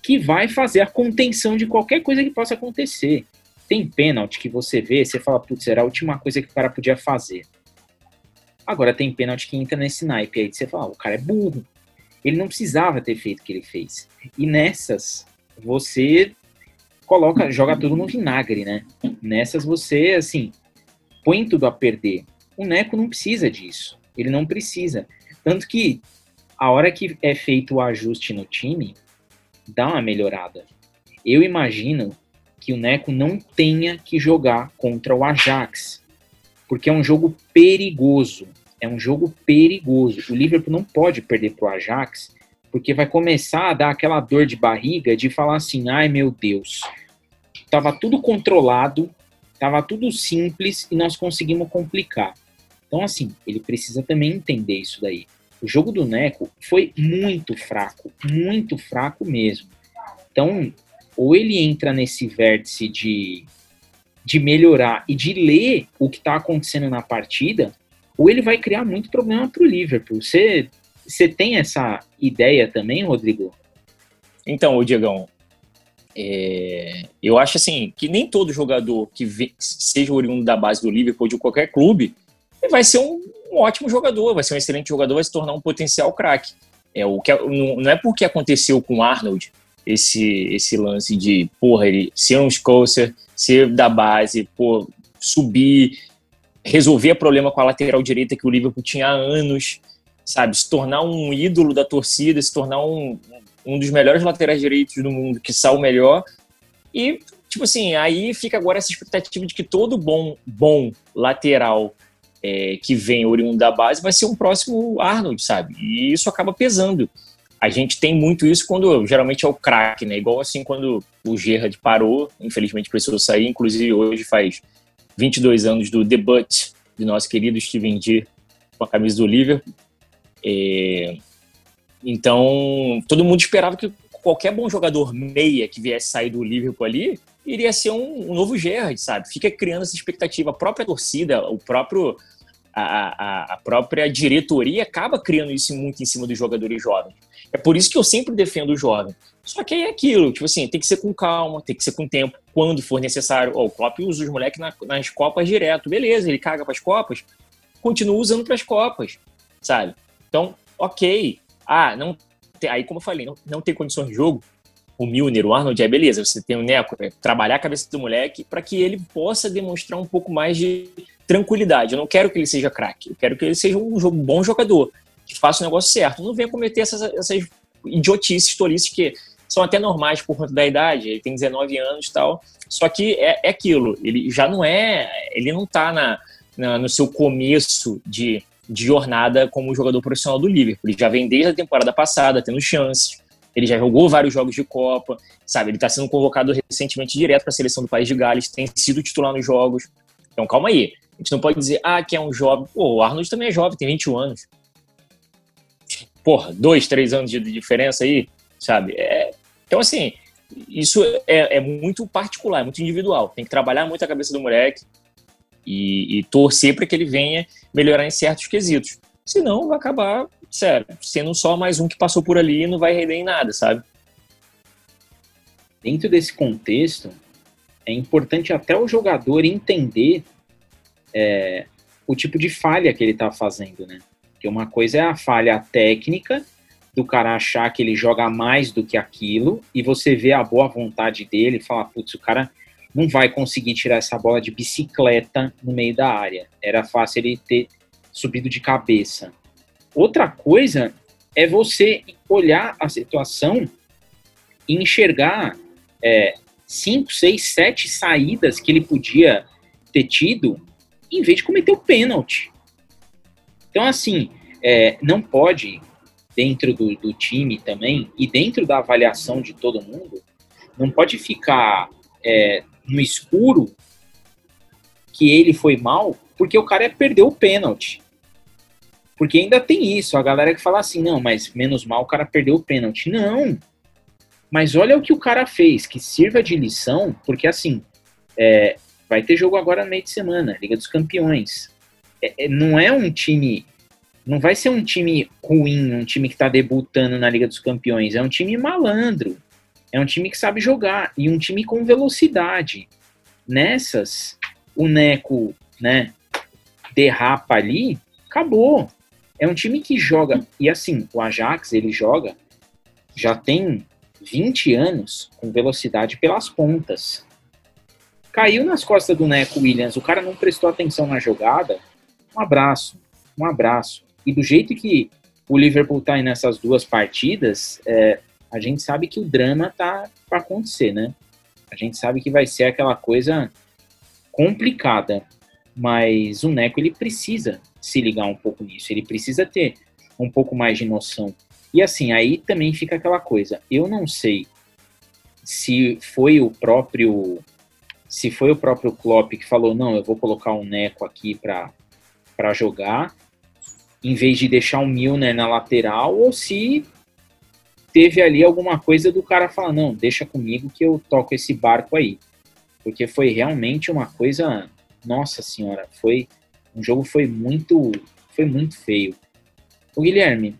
que vai fazer a contenção de qualquer coisa que possa acontecer. Tem pênalti que você vê, você fala, putz, era a última coisa que o cara podia fazer. Agora tem pênalti que entra nesse naipe aí, você fala, o cara é burro. Ele não precisava ter feito o que ele fez. E nessas, você coloca, joga tudo no vinagre, né? Nessas você, assim, põe tudo a perder. O Neco não precisa disso. Ele não precisa. Tanto que a hora que é feito o ajuste no time, dá uma melhorada. Eu imagino que o Neco não tenha que jogar contra o Ajax, porque é um jogo perigoso. É um jogo perigoso. O Liverpool não pode perder para o Ajax, porque vai começar a dar aquela dor de barriga de falar assim: ai meu Deus, tava tudo controlado, tava tudo simples e nós conseguimos complicar. Então, assim, ele precisa também entender isso daí. O jogo do Neco foi muito fraco, muito fraco mesmo. Então, ou ele entra nesse vértice de, de melhorar e de ler o que está acontecendo na partida, ou ele vai criar muito problema para o Liverpool. Você, você tem essa ideia também, Rodrigo? Então, o Diegão, é, eu acho assim que nem todo jogador que vê, seja oriundo da base do Liverpool ou de qualquer clube vai ser um, um ótimo jogador, vai ser um excelente jogador, vai se tornar um potencial craque. É, o que, não, não é porque aconteceu com o Arnold esse, esse lance de, porra, ele ser um Scocer, ser da base, pô, subir, resolver problema com a lateral direita que o Liverpool tinha há anos, sabe? Se tornar um ídolo da torcida, se tornar um, um dos melhores laterais direitos do mundo, que o melhor. E, tipo assim, aí fica agora essa expectativa de que todo bom, bom lateral é, que vem oriundo da base vai ser um próximo Arnold, sabe? E isso acaba pesando. A gente tem muito isso quando geralmente é o craque, né? Igual assim quando o Gerrard parou, infelizmente precisou sair, inclusive hoje faz 22 anos do debut de nosso querido Steven D com a camisa do Liverpool. É... Então, todo mundo esperava que qualquer bom jogador meia que viesse sair do Liverpool ali iria ser um, um novo Gerrard, sabe? Fica criando essa expectativa. A própria torcida, o próprio a, a, a, própria diretoria acaba criando isso muito em cima dos jogadores jovens. É por isso que eu sempre defendo o jovem. Só que é aquilo, tipo assim, tem que ser com calma, tem que ser com tempo, quando for necessário. Oh, o Klopp usa os moleques na, nas Copas direto, beleza, ele caga para as Copas, continua usando para as Copas, sabe? Então, ok. Ah, não, aí como eu falei, não, não tem condições de jogo, o Milner, o Arnold, é beleza, você tem o Neco, é trabalhar a cabeça do moleque para que ele possa demonstrar um pouco mais de tranquilidade. Eu não quero que ele seja craque, eu quero que ele seja um bom jogador, que faça o negócio certo. Não venha cometer essas, essas idiotices, tolices que são até normais por conta da idade, ele tem 19 anos e tal. Só que é, é aquilo, ele já não é, ele não tá na, na, no seu começo de, de jornada como jogador profissional do Liverpool. Ele já vem desde a temporada passada, tendo chances, ele já jogou vários jogos de Copa, sabe? Ele está sendo convocado recentemente direto para a seleção do país de Gales, tem sido titular nos jogos. Então calma aí. A gente não pode dizer, ah, que é um jovem. Pô, o Arnold também é jovem, tem 21 anos. Porra, dois, três anos de diferença aí, sabe? É... Então, assim, isso é, é, muito particular, é muito individual. Tem que trabalhar muito a cabeça do moleque e, e torcer para que ele venha melhorar em certos quesitos. Senão, vai acabar sério, sendo só mais um que passou por ali e não vai render em nada, sabe? Dentro desse contexto, é importante até o jogador entender é, o tipo de falha que ele está fazendo, né? Porque uma coisa é a falha técnica, do cara achar que ele joga mais do que aquilo, e você vê a boa vontade dele e fala, putz, o cara não vai conseguir tirar essa bola de bicicleta no meio da área. Era fácil ele ter subido de cabeça. Outra coisa é você olhar a situação e enxergar é, cinco, seis, sete saídas que ele podia ter tido em vez de cometer o pênalti. Então, assim, é, não pode, dentro do, do, time também, e dentro da avaliação de todo mundo, não pode ficar é, no escuro que ele foi mal, porque o cara perdeu o pênalti. Porque ainda tem isso, a galera que fala assim, não, mas menos mal o cara perdeu o pênalti. Não. Mas olha o que o cara fez, que sirva de lição, porque assim, é, vai ter jogo agora no meio de semana, Liga dos Campeões. É, é, não é um time não vai ser um time ruim, um time que está debutando na Liga dos Campeões. É um time malandro. É um time que sabe jogar e um time com velocidade. Nessas, o Neco, né, derrapa ali, acabou. É um time que joga. E assim, o Ajax, ele joga, já tem 20 anos com velocidade pelas pontas. Caiu nas costas do Neco Williams, o cara não prestou atenção na jogada. Um abraço, um abraço. E do jeito que o Liverpool tá aí nessas duas partidas, é, a gente sabe que o drama tá para acontecer, né? A gente sabe que vai ser aquela coisa complicada, mas o Neco ele precisa se ligar um pouco nisso, ele precisa ter um pouco mais de noção. E assim, aí também fica aquela coisa, eu não sei se foi o próprio se foi o próprio Klopp que falou, não, eu vou colocar o Neco aqui para jogar, em vez de deixar o Milner na lateral, ou se teve ali alguma coisa do cara falar, não, deixa comigo que eu toco esse barco aí. Porque foi realmente uma coisa, nossa senhora, foi um jogo foi muito foi muito feio. O Guilherme,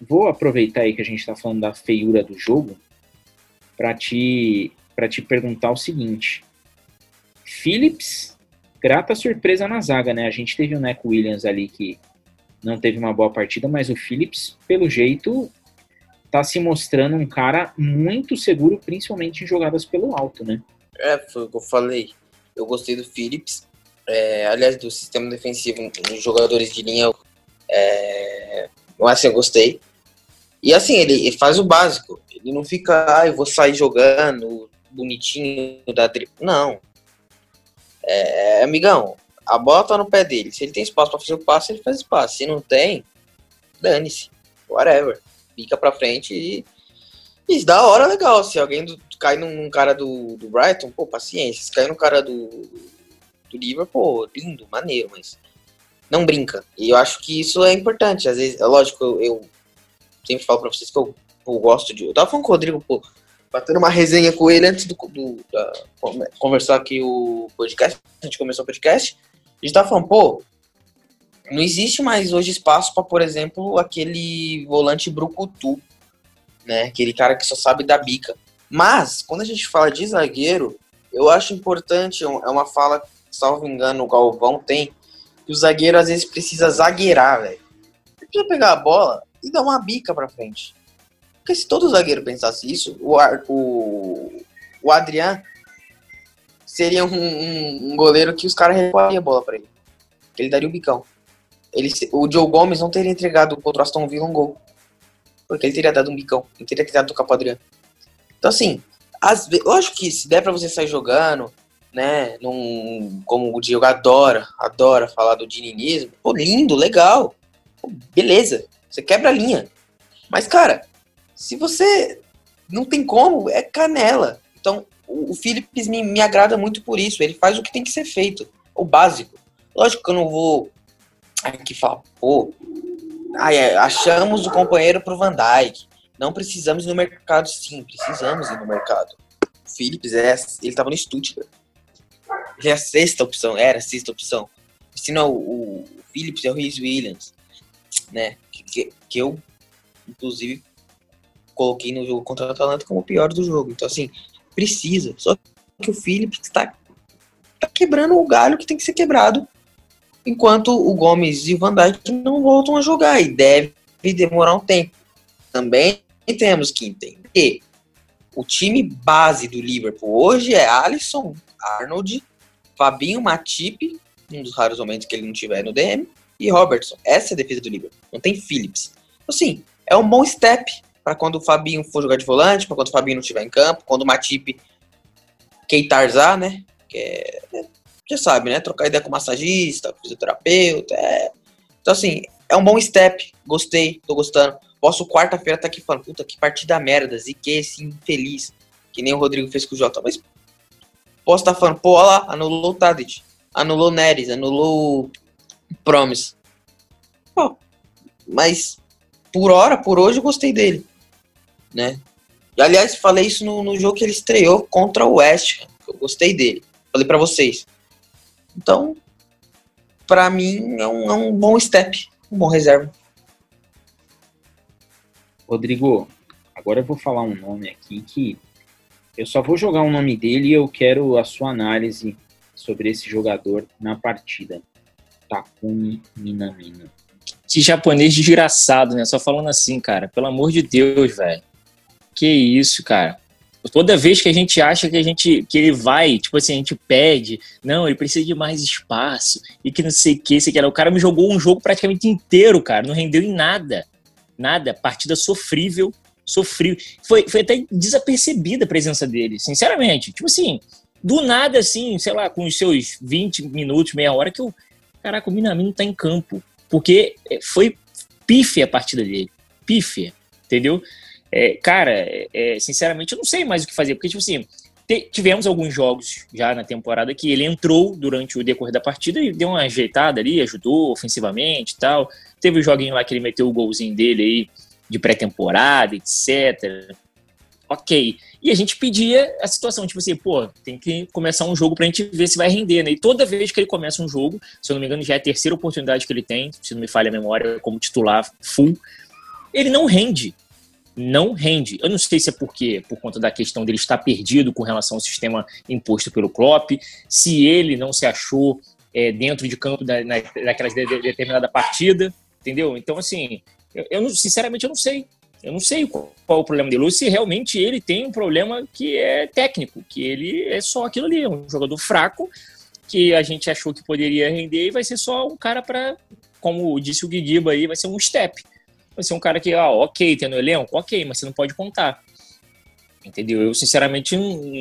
vou aproveitar aí que a gente está falando da feiura do jogo para te para te perguntar o seguinte. Phillips, grata surpresa na zaga, né? A gente teve o Neco Williams ali que não teve uma boa partida, mas o Phillips, pelo jeito, tá se mostrando um cara muito seguro, principalmente em jogadas pelo alto, né? É, foi o que eu falei. Eu gostei do Phillips. É, aliás, do sistema defensivo dos jogadores de linha, é, assim, eu gostei. E assim, ele, ele, faz o básico. Ele não fica, ah, eu vou sair jogando bonitinho da drible. Não. É, amigão, a bola tá no pé dele. Se ele tem espaço para fazer o passe, ele faz espaço. Se não tem, dane-se. Whatever. Fica pra frente e. Isso da hora legal. Se alguém do, cai num, num, cara do, do Brighton, pô, paciência. Se cai no cara do, do Liverpool, pô, lindo, maneiro, mas não brinca. E eu acho que isso é importante. Às vezes, é lógico, eu, eu sempre falo pra vocês que eu, eu, gosto de. Eu tava falando com o Rodrigo, pô, batendo uma resenha com ele antes do, do da, conversar aqui o podcast. A gente começou o podcast. A gente tá falando, pô, não existe mais hoje espaço para, por exemplo, aquele volante brucutu, né? Aquele cara que só sabe dar bica. Mas, quando a gente fala de zagueiro, eu acho importante, é uma fala, salvo engano, o Galvão tem, que o zagueiro às vezes precisa zagueirar, velho. Precisa pegar a bola e dar uma bica pra frente. Porque se todo zagueiro pensasse isso, o, o, o Adriano seria um, um, um goleiro que os caras recuariam a bola para ele. Ele daria o bicão. Ele, o Joe Gomes não teria entregado contra o Aston Villa um gol. Porque ele teria dado um bicão. Ele teria tentado tocar pro Adriano. Então, assim, às vezes, lógico que se der pra você sair jogando, né, num, como o Diego adora, adora falar do dininismo, pô, lindo, legal, pô, beleza, você quebra a linha. Mas, cara, se você não tem como, é canela. Então, o, Phillips me, me agrada muito por isso. Ele faz o que tem que ser feito, o básico. Lógico que eu não vou aqui falar, pô, ai, é, achamos o companheiro pro Van Dyke. Não precisamos ir no mercado, sim, precisamos ir no mercado. O Phillips, é, ele tava no Stuttgart. É a sexta opção, era a sexta opção. Se não, o, o Phillips é o Rhys Williams, né? Que, que, que eu, inclusive, coloquei no jogo contra o Atalanta como o pior do jogo. Então, assim, Precisa. Só que o Phillips está tá quebrando o galho que tem que ser quebrado. Enquanto o Gomes e o Van Dijk não voltam a jogar. E deve demorar um tempo. Também temos que entender o time base do Liverpool hoje é Alisson, Arnold, Fabinho, Matip, um dos raros momentos que ele não tiver no DM, e Robertson. Essa é a defesa do Liverpool. Não tem Phillips. Assim, é um bom step para quando o Fabinho for jogar de volante, para quando o Fabinho não estiver em campo, quando o Matip Keitarzar, né? Que é, já sabe, né? Trocar ideia com massagista, fisioterapeuta. É. Então, assim, é um bom step. Gostei, tô gostando. Posso quarta-feira estar tá aqui falando, puta, que partida merda, ziquei esse infeliz. Que nem o Rodrigo fez com o Jota. Mas posso estar tá falando, pô, olha lá, anulou o Tadic, anulou Neres, anulou Promise. Pô, mas por hora, por hoje, eu gostei dele né? E, aliás, falei isso no, no jogo que ele estreou contra o West, eu gostei dele. Falei para vocês. Então, para mim, é um, é um bom step, um bom reserva. Rodrigo, agora eu vou falar um nome aqui que eu só vou jogar o nome dele e eu quero a sua análise sobre esse jogador na partida. Takumi Minamino. Que japonês desgraçado, né? Só falando assim, cara. Pelo amor de Deus, velho. Que isso, cara. Toda vez que a gente acha que a gente que ele vai, tipo assim, a gente pede, não, ele precisa de mais espaço e que não sei o que, sei que O cara me jogou um jogo praticamente inteiro, cara, não rendeu em nada. Nada, partida sofrível, sofrível. Foi, foi até desapercebida a presença dele, sinceramente. Tipo assim, do nada, assim, sei lá, com os seus 20 minutos, meia hora, que eu. Caraca, o Minamino tá em campo. Porque foi pífia a partida dele. Pífia, entendeu? É, cara, é, sinceramente, eu não sei mais o que fazer. Porque, tipo assim, tivemos alguns jogos já na temporada que ele entrou durante o decorrer da partida e deu uma ajeitada ali, ajudou ofensivamente e tal. Teve o um joguinho lá que ele meteu o golzinho dele aí de pré-temporada, etc. Ok. E a gente pedia a situação, tipo assim, pô, tem que começar um jogo pra gente ver se vai render, né? E toda vez que ele começa um jogo, se eu não me engano, já é a terceira oportunidade que ele tem, se não me falha a memória, como titular full, ele não rende. Não rende. Eu não sei se é porque, por conta da questão dele estar perdido com relação ao sistema imposto pelo Klopp, se ele não se achou é, dentro de campo da, na, daquela de, de, determinada partida, entendeu? Então, assim, eu, eu sinceramente eu não sei. Eu não sei qual, qual é o problema dele, ou se realmente ele tem um problema que é técnico, que ele é só aquilo ali, é um jogador fraco, que a gente achou que poderia render e vai ser só um cara para, como disse o Guiguiba aí, vai ser um step. Vai ser um cara que, ah, ok, tem no elenco, ok, mas você não pode contar. Entendeu? Eu, sinceramente,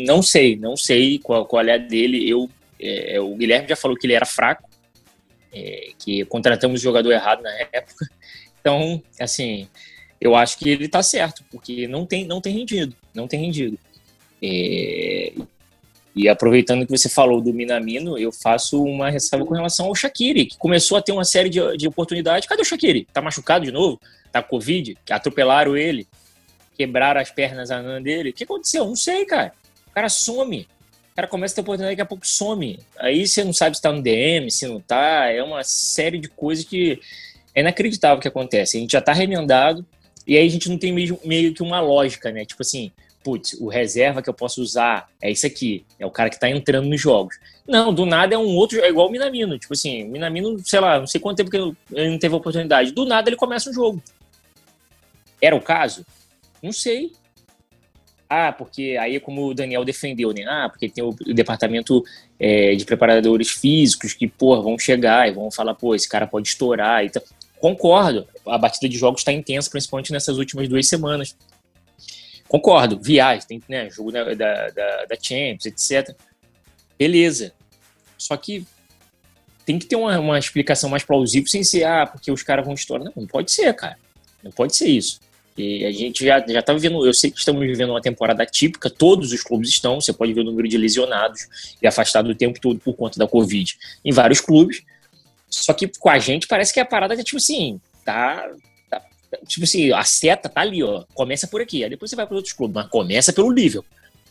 não sei, não sei qual, qual é a dele. Eu, é, o Guilherme já falou que ele era fraco, é, que contratamos o jogador errado na época. Então, assim, eu acho que ele está certo, porque não tem, não tem rendido, não tem rendido. É... E aproveitando que você falou do Minamino, eu faço uma ressalva com relação ao Shaqiri, que começou a ter uma série de, de oportunidades. Cadê o Shaqiri? Tá machucado de novo? Tá com Covid? Atropelaram ele? Quebraram as pernas anã dele? O que aconteceu? Não sei, cara. O cara some. O cara começa a ter oportunidade, daqui a pouco some. Aí você não sabe se tá no DM, se não tá. É uma série de coisas que é inacreditável que acontece. A gente já tá remendado, e aí a gente não tem meio, meio que uma lógica, né? Tipo assim, putz, o reserva que eu posso usar é isso aqui, é o cara que tá entrando nos jogos. Não, do nada é um outro, é igual o Minamino. Tipo assim, o Minamino, sei lá, não sei quanto tempo que ele não teve oportunidade. Do nada ele começa um jogo. Era o caso? Não sei. Ah, porque aí como o Daniel defendeu, né? Ah, porque tem o, o departamento é, de preparadores físicos que, pô, vão chegar e vão falar, pô, esse cara pode estourar e tal. Concordo, a batida de jogos está intensa, principalmente nessas últimas duas semanas. Concordo, viagem, tem né, jogo da, da, da, Champions, etc. Beleza. Só que tem que ter uma, uma explicação mais plausível sem ser, ah, porque os caras vão estourar. Não, não pode ser, cara. Não pode ser isso. E a gente já, já tá vivendo, eu sei que estamos vivendo uma temporada típica, todos os clubes estão, você pode ver o número de lesionados e afastados o tempo todo por conta da Covid em vários clubes. Só que com a gente parece que a parada é tipo assim, tá, tá, Tipo assim, a seta tá ali, ó. Começa por aqui. Aí depois você vai para outros clubes, mas começa pelo nível.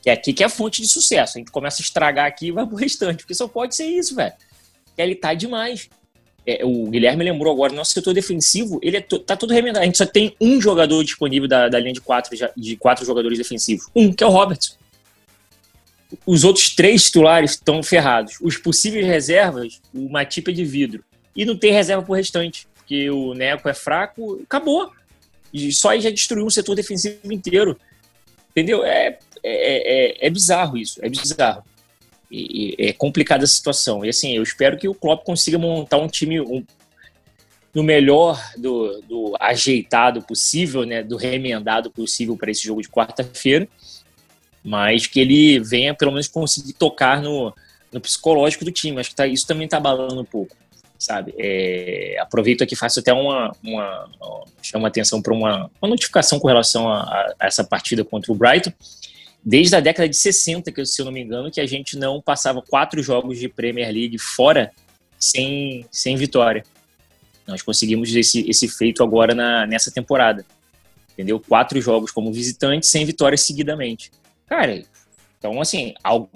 Que é aqui que é a fonte de sucesso. A gente começa a estragar aqui e vai pro restante. Porque só pode ser isso, velho. Ele tá demais. É, o Guilherme lembrou agora, nosso setor defensivo, ele é tá todo remendado. A gente só tem um jogador disponível da, da linha de quatro, de quatro jogadores defensivos. Um, que é o Robertson os outros três titulares estão ferrados. Os possíveis reservas, o Matip é de vidro e não tem reserva pro restante, porque o Neco é fraco, acabou. E só aí já destruiu um setor defensivo inteiro. Entendeu? É, é, é, é bizarro isso, é bizarro. E, é complicada a situação. E assim, eu espero que o Klopp consiga montar um time um, no melhor do, do ajeitado possível, né, do remendado possível para esse jogo de quarta-feira, mas que ele venha pelo menos conseguir tocar no, no psicológico do time. Acho que tá, isso também está abalando um pouco sabe? É, aproveito aqui faço até uma, uma chama atenção para uma, uma notificação com relação a, a, essa partida contra o Brighton. Desde a década de 60, que se eu não me engano, que a gente não passava quatro jogos de Premier League fora sem, sem vitória. Nós conseguimos esse, esse feito agora na, nessa temporada. Entendeu? Quatro jogos como visitante sem vitória seguidamente. Cara, então assim, algo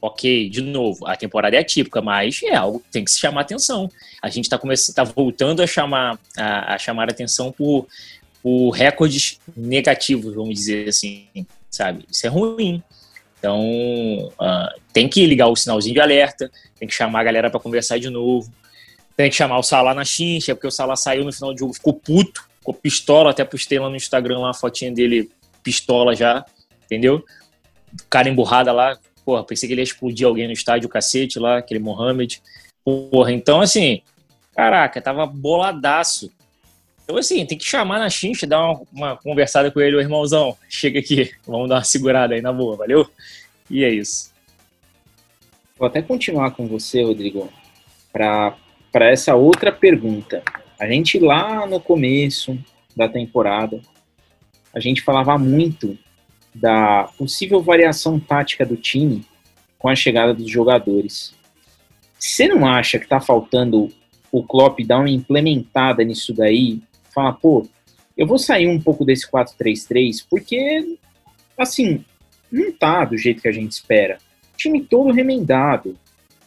ok, de novo, a temporada é atípica, mas é algo que tem que se chamar atenção. A gente está tá voltando a chamar a, a chamar atenção por, por recordes negativos, vamos dizer assim, sabe? Isso é ruim. Então, uh, tem que ligar o sinalzinho de alerta, tem que chamar a galera para conversar de novo, tem que chamar o Salah na chincha, porque o Salah saiu no final do jogo, ficou puto, ficou pistola, até postei lá no Instagram lá a fotinha dele pistola já, entendeu? Cara emburrada lá, porra, pensei que ele ia explodir alguém no estádio, cacete lá, aquele Mohamed. Porra, então assim, caraca, tava boladaço. Então, assim, tem que chamar na chincha, dar uma, uma conversada com ele, o irmãozão, chega aqui, vamos dar uma segurada aí na boa, valeu? E é isso. Vou até continuar com você, Rodrigo, para essa outra pergunta. A gente lá no começo da temporada, a gente falava muito da possível variação tática do time com a chegada dos jogadores. Você não acha que está faltando o Klopp dar uma implementada nisso daí falar, pô, eu vou sair um pouco desse 4-3-3, porque, assim, não tá do jeito que a gente espera. O time todo remendado.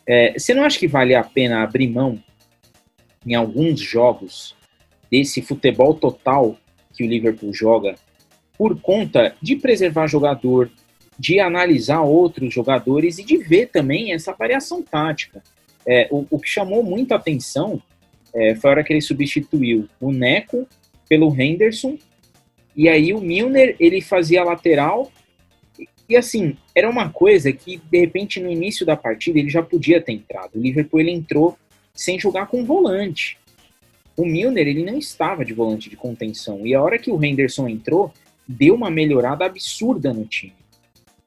É, você não acha que vale a pena abrir mão, em alguns jogos, desse futebol total que o Liverpool joga, por conta de preservar jogador, de analisar outros jogadores e de ver também essa variação tática. É, o, o que chamou muita atenção é, foi a hora que ele substituiu o Neco pelo Henderson, e aí o Milner, ele fazia lateral, e, e assim, era uma coisa que, de repente, no início da partida, ele já podia ter entrado. O Liverpool, ele entrou sem jogar com volante. O Milner, ele não estava de volante de contenção, e a hora que o Henderson entrou, deu uma melhorada absurda no time.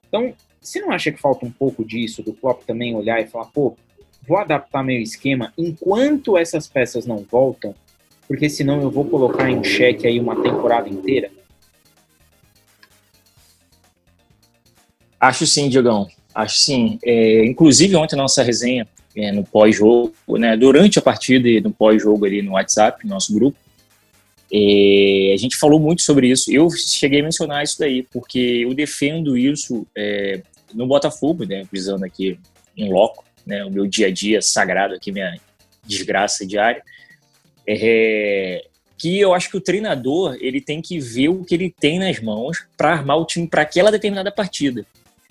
Então, você não acha que falta um pouco disso, do Klopp também olhar e falar, pô, vou adaptar meu esquema enquanto essas peças não voltam, porque senão eu vou colocar em xeque aí uma temporada inteira? Acho sim, Diogão. Acho sim. É, inclusive, ontem nossa resenha é, no pós-jogo, né, durante a partida e no pós-jogo ali no WhatsApp, nosso grupo, a gente falou muito sobre isso. Eu cheguei a mencionar isso daí, porque eu defendo isso é, no Botafogo, né, visando aqui em loco, né, o meu dia a dia sagrado aqui, minha desgraça diária, é, que eu acho que o treinador ele tem que ver o que ele tem nas mãos para armar o time para aquela determinada partida,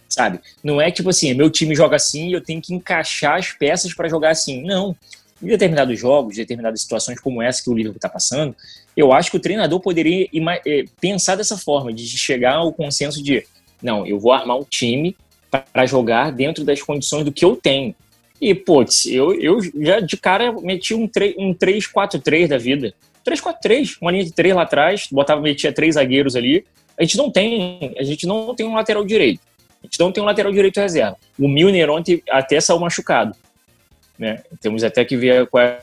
sabe? Não é tipo assim, meu time joga assim eu tenho que encaixar as peças para jogar assim. Não. Em determinados jogos, determinadas situações como essa que o Liverpool está passando, eu acho que o treinador poderia é, pensar dessa forma, de chegar ao consenso de não, eu vou armar um time para jogar dentro das condições do que eu tenho. E, putz, eu, eu já de cara meti um, um 3-4-3 da vida. 3-4-3, uma linha de 3 lá atrás, botava, metia três zagueiros ali. A gente não tem, a gente não tem um lateral direito. A gente não tem um lateral direito reserva. O Milner ontem até saiu machucado. Né? Temos até que ver qual é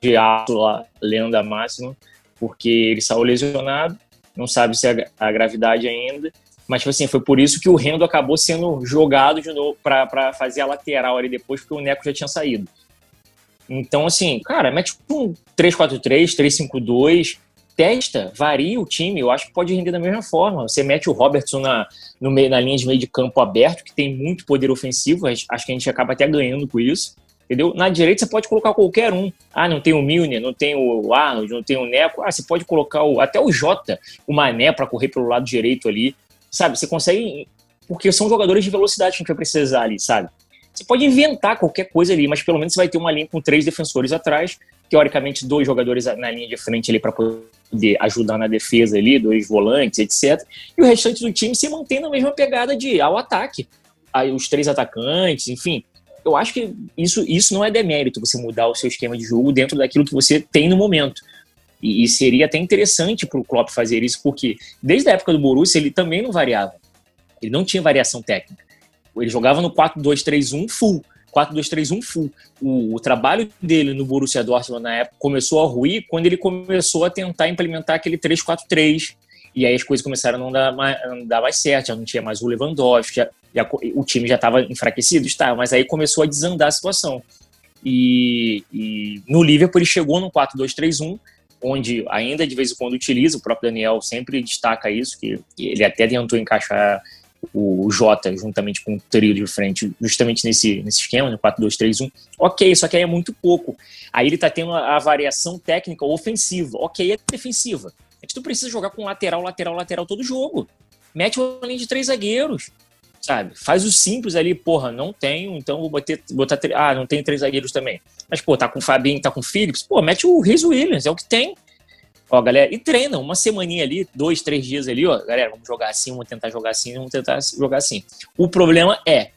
de lá, lenda máxima, porque ele saiu lesionado, não sabe se é a gravidade ainda. Mas, tipo assim, foi por isso que o Rendo acabou sendo jogado de novo para fazer a lateral ali depois, porque o Neco já tinha saído. Então, assim, cara, mete um 3-4-3, 3-5-2, testa, varia o time, eu acho que pode render da mesma forma. Você mete o Robertson na, no meio, na linha de meio de campo aberto, que tem muito poder ofensivo, acho que a gente acaba até ganhando com isso. Entendeu? Na direita você pode colocar qualquer um. Ah, não tem o Milner, não tem o Arnold, não tem o Neco. Ah, você pode colocar o, até o Jota, o Mané, para correr pelo lado direito ali. Sabe, você consegue. Porque são jogadores de velocidade que a gente vai precisar ali, sabe? Você pode inventar qualquer coisa ali, mas pelo menos você vai ter uma linha com três defensores atrás, teoricamente dois jogadores na linha de frente ali para poder ajudar na defesa ali, dois volantes, etc. E o restante do time se mantém na mesma pegada de ao ataque. Aí os três atacantes, enfim. Eu acho que isso, isso não é demérito, você mudar o seu esquema de jogo dentro daquilo que você tem no momento. E, e seria até interessante para o Klopp fazer isso, porque desde a época do Borussia ele também não variava. Ele não tinha variação técnica. Ele jogava no 4-2-3-1 full. 4-2-3-1 full. O, o, trabalho dele no Borussia Dortmund na época começou a ruir quando ele começou a tentar implementar aquele 3-4-3. E aí as coisas começaram a não dar mais, não dar mais certo, já não tinha mais o Lewandowski, já, já, o time já estava enfraquecido, está, mas aí começou a desandar a situação. E, e no Liverpool ele chegou no 4-2-3-1, onde ainda de vez em quando utiliza, o próprio Daniel sempre destaca isso, que ele até tentou encaixar o Jota juntamente com o trio de frente, justamente nesse, nesse esquema, no 4-2-3-1. Ok, só que aí é muito pouco. Aí ele tá tendo a, a variação técnica ofensiva. Ok, é defensiva. A gente não precisa jogar com lateral, lateral, lateral todo jogo. Mete uma linha de três zagueiros, sabe? Faz o simples ali, porra, não tenho, então vou botar, botar ah, não tem três zagueiros também. Mas, pô, tá com o Fabinho, tá com o Phillips, pô, mete o Reis Williams, é o que tem. Ó, galera, e treina uma semaninha ali, dois, três dias ali, ó, galera, vamos jogar assim, vamos tentar jogar assim, vamos tentar jogar assim. O problema é,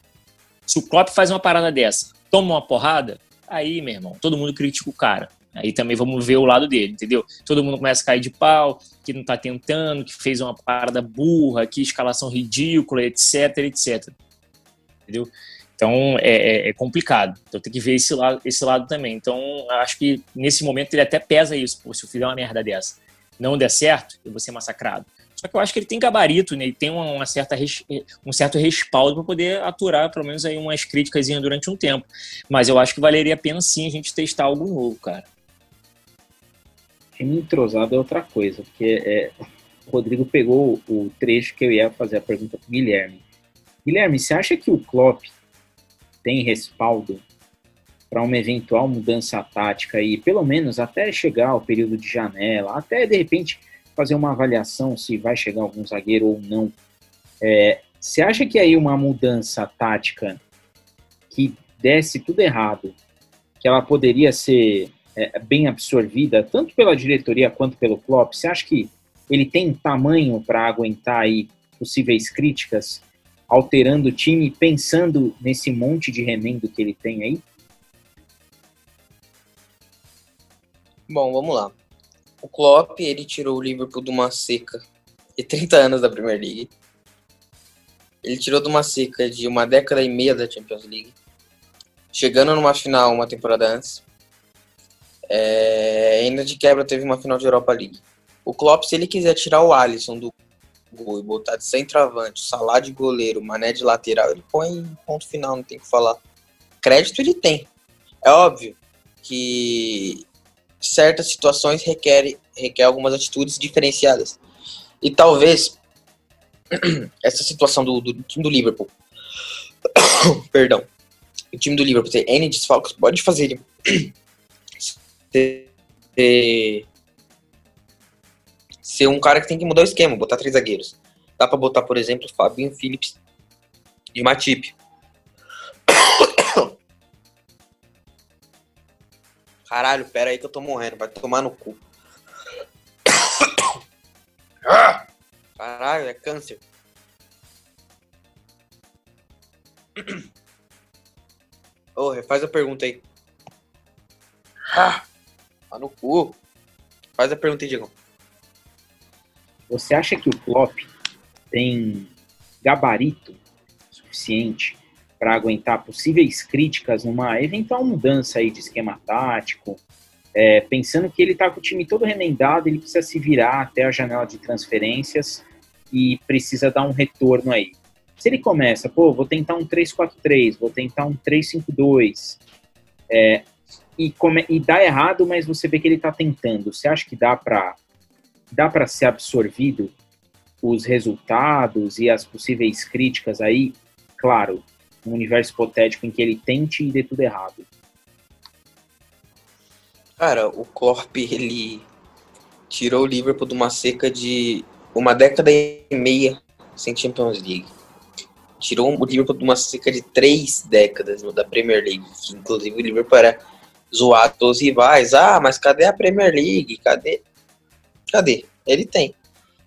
se o Klopp faz uma parada dessa, toma uma porrada, aí, meu irmão, todo mundo critica o cara. Aí também vamos ver o lado dele, entendeu? Todo mundo começa a cair de pau, que não tá tentando, que fez uma parada burra, que escalação ridícula, etc, etc. Entendeu? Então é, é, é, complicado. Então tem que ver esse lado, esse lado também. Então acho que nesse momento ele até pesa isso. Pô, se eu fizer uma merda dessa, não der certo, eu vou ser massacrado. Só que eu acho que ele tem gabarito, né? Ele tem uma certa um certo respaldo para poder aturar pelo menos aí umas críticas durante um tempo. Mas eu acho que valeria a pena sim a gente testar algo novo, cara. Time entrosado é outra coisa, porque é, o Rodrigo pegou o trecho que eu ia fazer a pergunta para Guilherme. Guilherme, você acha que o Klopp tem respaldo para uma eventual mudança tática e pelo menos até chegar ao período de janela, até de repente fazer uma avaliação se vai chegar algum zagueiro ou não. É, você acha que aí uma mudança tática que desse tudo errado, que ela poderia ser é, bem absorvida, tanto pela diretoria quanto pelo Klopp, você acha que ele tem tamanho para aguentar aí possíveis críticas alterando o time, pensando nesse monte de remendo que ele tem aí? Bom, vamos lá. O Klopp, ele tirou o Liverpool de uma seca de 30 anos da Premier League. Ele tirou de uma seca de uma década e meia da Champions League. Chegando numa final uma temporada antes. É, ainda de quebra teve uma final de Europa League. O Klopp, se ele quiser tirar o Alisson do gol e botar de centroavante, Salah de goleiro, Mané de lateral, ele põe ponto final, não tem o que falar. Crédito ele tem. É óbvio que certas situações requer, requer algumas atitudes diferenciadas. E talvez essa situação do, do time do Liverpool, perdão, o time do Liverpool ter N desfalques pode fazer ele ser, ser um cara que tem que mudar o esquema, botar três zagueiros. Dá para botar, por exemplo, Fabinho Phillips e Matip. Caralho, pera aí que eu tô morrendo, vai tomar no cu. Caralho, é câncer. Ô, oh, refaz a pergunta aí. Ah, tá no cu. Faz a pergunta aí, Diego. Você acha que o Klopp tem gabarito suficiente para aguentar possíveis críticas numa eventual mudança aí de esquema tático, é, pensando que ele está com o time todo remendado, ele precisa se virar até a janela de transferências e precisa dar um retorno aí. Se ele começa, pô, vou tentar um 3-4-3, vou tentar um 3-5-2, é, e, come, e dá errado, mas você vê que ele está tentando, você acha que dá para dá para ser absorvido os resultados e as possíveis críticas aí, claro, um universo hipotético em que ele tente e dê tudo errado. Cara, o Corp ele tirou o Liverpool de uma seca de uma década e meia sem Champions League. Tirou o Liverpool de uma seca de três décadas da Premier League, inclusive o Liverpool era zoado pelos rivais. Ah, mas cadê a Premier League? Cadê? Cadê? Ele tem.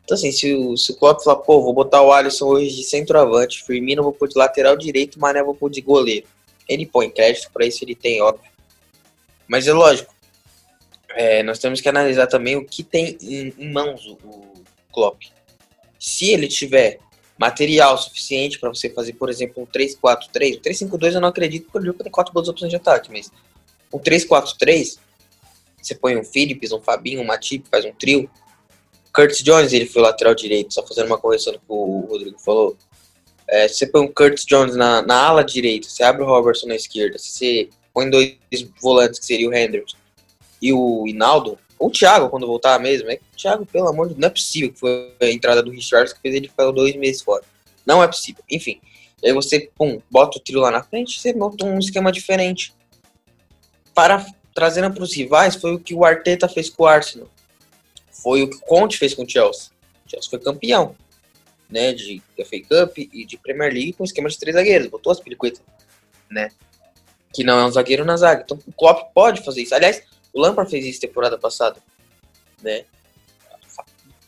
Então, assim, se o, se o Klopp falar, pô, vou botar o Alisson hoje de centroavante, Firmino vou pôr de lateral direito, Mané vou pôr de goleiro. Ele põe crédito para isso, ele tem, óbvio. Mas é lógico, é, nós temos que analisar também o que tem em, em mãos o, o Klopp. Se ele tiver material suficiente para você fazer, por exemplo, um 3-4-3, o 3-5-2 eu não acredito porque o tem quatro boas opções de ataque, mas um 3-4-3, você põe um Phillips, um Fabinho, um Matip, faz um trio, Curtis Jones, ele foi lateral direito, só fazendo uma correção do que o Rodrigo falou. É, você põe o Curtis Jones na, na ala direita, você abre o Robertson na esquerda, você põe dois volantes, que seria o Hendrickson e o Hinaldo, ou o Thiago, quando voltar mesmo. É que o Thiago, pelo amor de Deus, não é possível que foi a entrada do Richards que fez ele ficar dois meses fora. Não é possível. Enfim, aí você, pum, bota o trio lá na frente, você monta um esquema diferente. Para trazendo para os rivais, foi o que o Arteta fez com o Arsenal foi o que o Conte fez com o Chelsea. O Chelsea foi campeão, né, de FA Cup e de Premier League com esquema de três zagueiros, botou as pelicuetas, né, que não é um zagueiro na zaga. Então o Klopp pode fazer isso. Aliás, o Lampard fez isso temporada passada, né,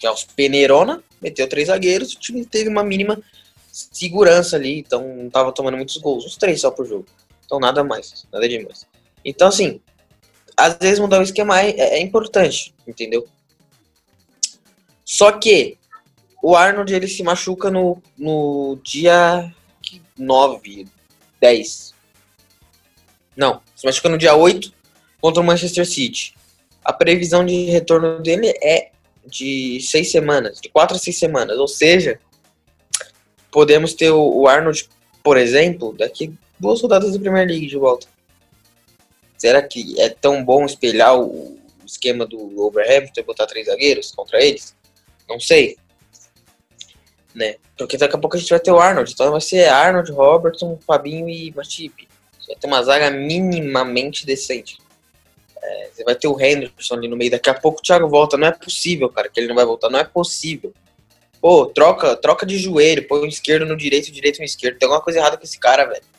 Chelsea peneirona, meteu três zagueiros, o time teve uma mínima segurança ali, então não tava tomando muitos gols, uns três só por jogo. Então nada mais, nada demais. Então assim, às vezes mudar o esquema é, é importante, entendeu? Só que o Arnold ele se machuca no, no dia 9, 10. Não, se machuca no dia 8 contra o Manchester City. A previsão de retorno dele é de seis semanas, de quatro a seis semanas. Ou seja, podemos ter o Arnold, por exemplo, daqui duas rodadas da Premier League de volta. Será que é tão bom espelhar o esquema do Wolverhampton e botar três zagueiros contra eles? Não sei. Né? Porque daqui a pouco a gente vai ter o Arnold. Então vai ser Arnold, Robertson, Fabinho e Matip. Vai ter uma zaga minimamente decente. É, você vai ter o Henderson ali no meio. Daqui a pouco o Thiago volta. Não é possível, cara, que ele não vai voltar. Não é possível. Pô, troca, troca de joelho. Põe o esquerdo no direito, o direito no esquerdo. Tem alguma coisa errada com esse cara, velho.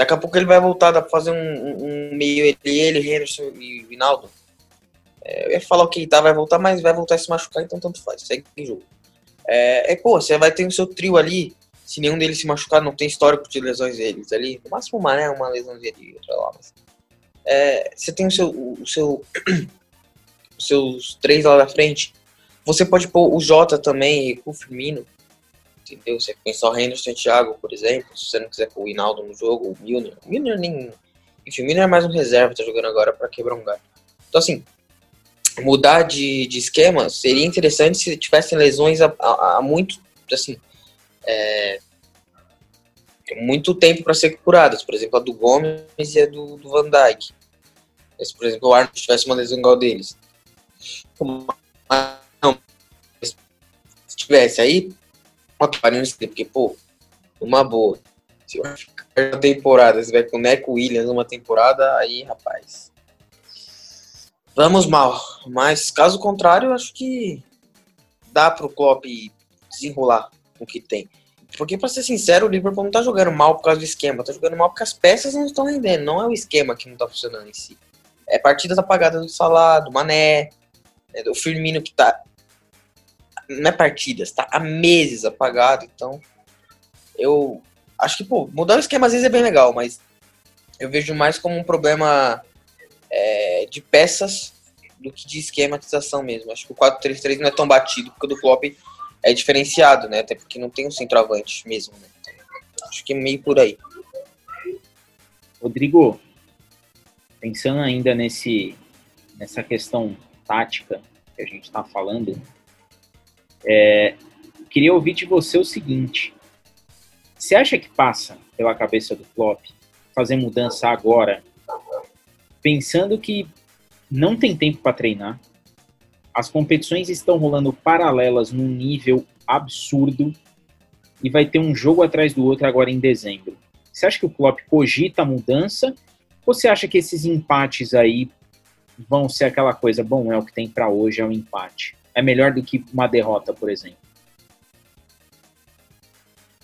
Daqui a pouco ele vai voltar, pra fazer um, um, meio ele, ele, Henderson e Vinaldo. É, eu ia falar o que tá, vai voltar, mas vai voltar a se machucar, então tanto faz, segue o jogo. É, é, pô, você vai ter o seu trio ali, se nenhum deles se machucar, não tem histórico de lesões deles ali. No máximo uma, né? Uma lesão dele outra lá, mas é, você tem o seu, o seu os seus três lá da frente. Você pode pôr o Jota também o Firmino. Entendeu? Você pensar o Henderson e Thiago, por exemplo. Se você não quiser pôr o Hinaldo no jogo, o Milner. O Milner nem. Enfim, o Milner é mais um reserva, tá jogando agora para quebrar um galho. Então, assim, mudar de, de esquema seria interessante se tivessem lesões há, há muito. Assim. É, muito tempo para ser curadas. Por exemplo, a do Gomes e a do, do Van Dijk. Se, por exemplo, o Arnold tivesse uma lesão igual deles. Não, se tivesse aí, porque, pô, uma boa. Se eu ficar temporada, você vai com o Neco Williams uma temporada, aí, rapaz. Vamos mal. Mas, caso contrário, acho que dá pro Klopp desenrolar o que tem. Porque, pra ser sincero, o Liverpool não tá jogando mal por causa do esquema, tá jogando mal porque as peças não estão rendendo, não é o esquema que não tá funcionando em si. É partidas apagadas do Salah, do Mané, né, do Firmino que tá. Não é partidas, tá há meses apagado, então. Eu acho que, pô, mudar o esquema às vezes é bem legal, mas eu vejo mais como um problema é, de peças do que de esquematização mesmo. Acho que o 4-3-3 não é tão batido, porque o do Klopp é diferenciado, né? Até porque não tem um centroavante mesmo, né? Acho que é meio por aí. Rodrigo, pensando ainda nesse, nessa questão tática que a gente está falando, é, queria ouvir de você o seguinte: você acha que passa pela cabeça do Klopp fazer mudança agora, pensando que não tem tempo para treinar, as competições estão rolando paralelas num nível absurdo e vai ter um jogo atrás do outro agora em dezembro. Você acha que o Klopp cogita a mudança ou você acha que esses empates aí vão ser aquela coisa, bom, é o que tem para hoje, é um empate? É melhor do que uma derrota, por exemplo?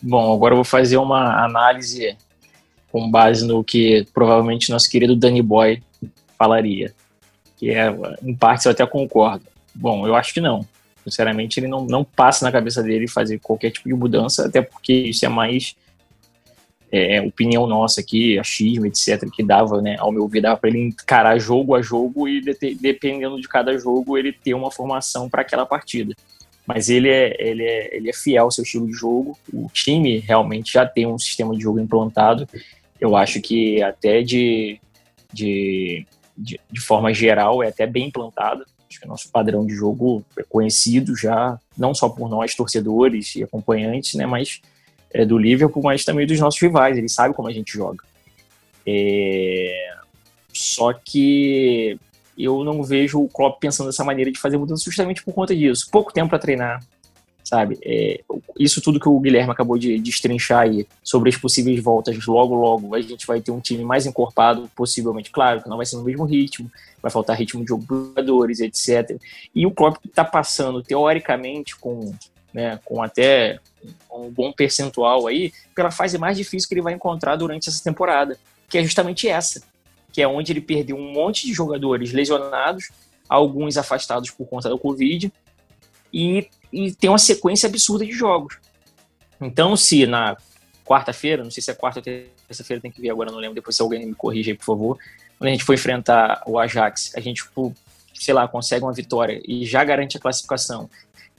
Bom, agora eu vou fazer uma análise com base no que provavelmente nosso querido Danny Boy falaria, que é, em parte eu até concordo. Bom, eu acho que não. Sinceramente, ele não, não passa na cabeça dele fazer qualquer tipo de mudança, até porque isso é mais é, opinião nossa aqui, achismo, etc., que dava, né, ao meu ver, dava para ele encarar jogo a jogo e, de, dependendo de cada jogo, ele ter uma formação para aquela partida. Mas ele é, ele, é, ele é fiel ao seu estilo de jogo, o time realmente já tem um sistema de jogo implantado. Eu acho que até de, de, de, de forma geral é até bem implantado. Acho que o nosso padrão de jogo é conhecido já, não só por nós, torcedores e acompanhantes, né, mas é, do Liverpool, mas também dos nossos rivais. Ele sabe como a gente joga. É... Só que eu não vejo o Klopp pensando dessa maneira de fazer mudança justamente por conta disso. Pouco tempo para treinar, sabe? É, isso tudo que o Guilherme acabou de destrinchar aí sobre as possíveis voltas, logo, logo a gente vai ter um time mais encorpado, possivelmente, claro, que não vai ser no mesmo ritmo, vai faltar ritmo de jogadores, etc. E o Klopp está passando, teoricamente, com, né, com até um bom percentual aí, pela fase mais difícil que ele vai encontrar durante essa temporada, que é justamente essa, que é onde ele perdeu um monte de jogadores lesionados, alguns afastados por conta da Covid, e, e tem uma sequência absurda de jogos. Então, se na quarta-feira, não sei se é quarta ou terça-feira, tem que ver agora, não lembro, depois se alguém me corrige aí, por favor, quando a gente for enfrentar o Ajax, a gente, tipo, sei lá, consegue uma vitória e já garante a classificação,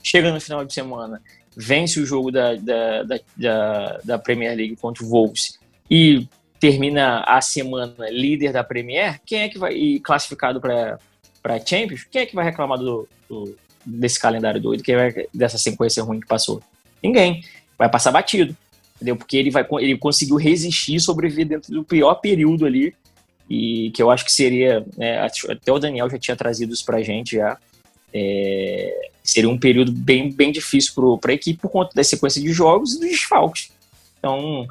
chega no final de semana, vence o jogo da, da, da, da, Premier League contra o Wolves e termina a semana líder da Premier, quem é que vai e classificado para para Champions, quem é que vai reclamar do, do, desse calendário doido, quem vai dessa sequência ruim que passou? Ninguém. Vai passar batido, entendeu? Porque ele vai ele conseguiu resistir sobreviver dentro do pior período ali e que eu acho que seria, né, até o Daniel já tinha trazido isso para a gente já, é, seria um período bem, bem difícil para a equipe por conta da sequência de jogos e dos desfalques. Então,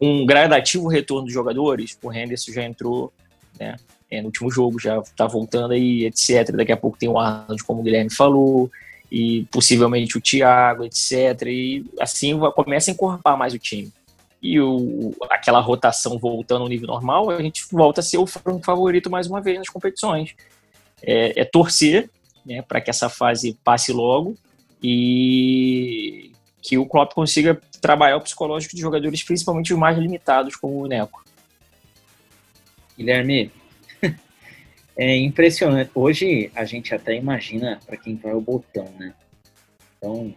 um gradativo retorno dos jogadores, o Henderson já entrou né, é, no último jogo, já está voltando aí, etc. Daqui a pouco tem o Arnold, como o Guilherme falou, e possivelmente o Thiago, etc. E assim começa a encorpar mais o time. E o, aquela rotação voltando ao nível normal, a gente volta a ser o favorito mais uma vez nas competições. É, é torcer né, para que essa fase passe logo e que o Klopp consiga trabalhar o psicológico de jogadores, principalmente os mais limitados, como o Neco. Guilherme, é impressionante. Hoje a gente até imagina para quem vai o botão, né? Então,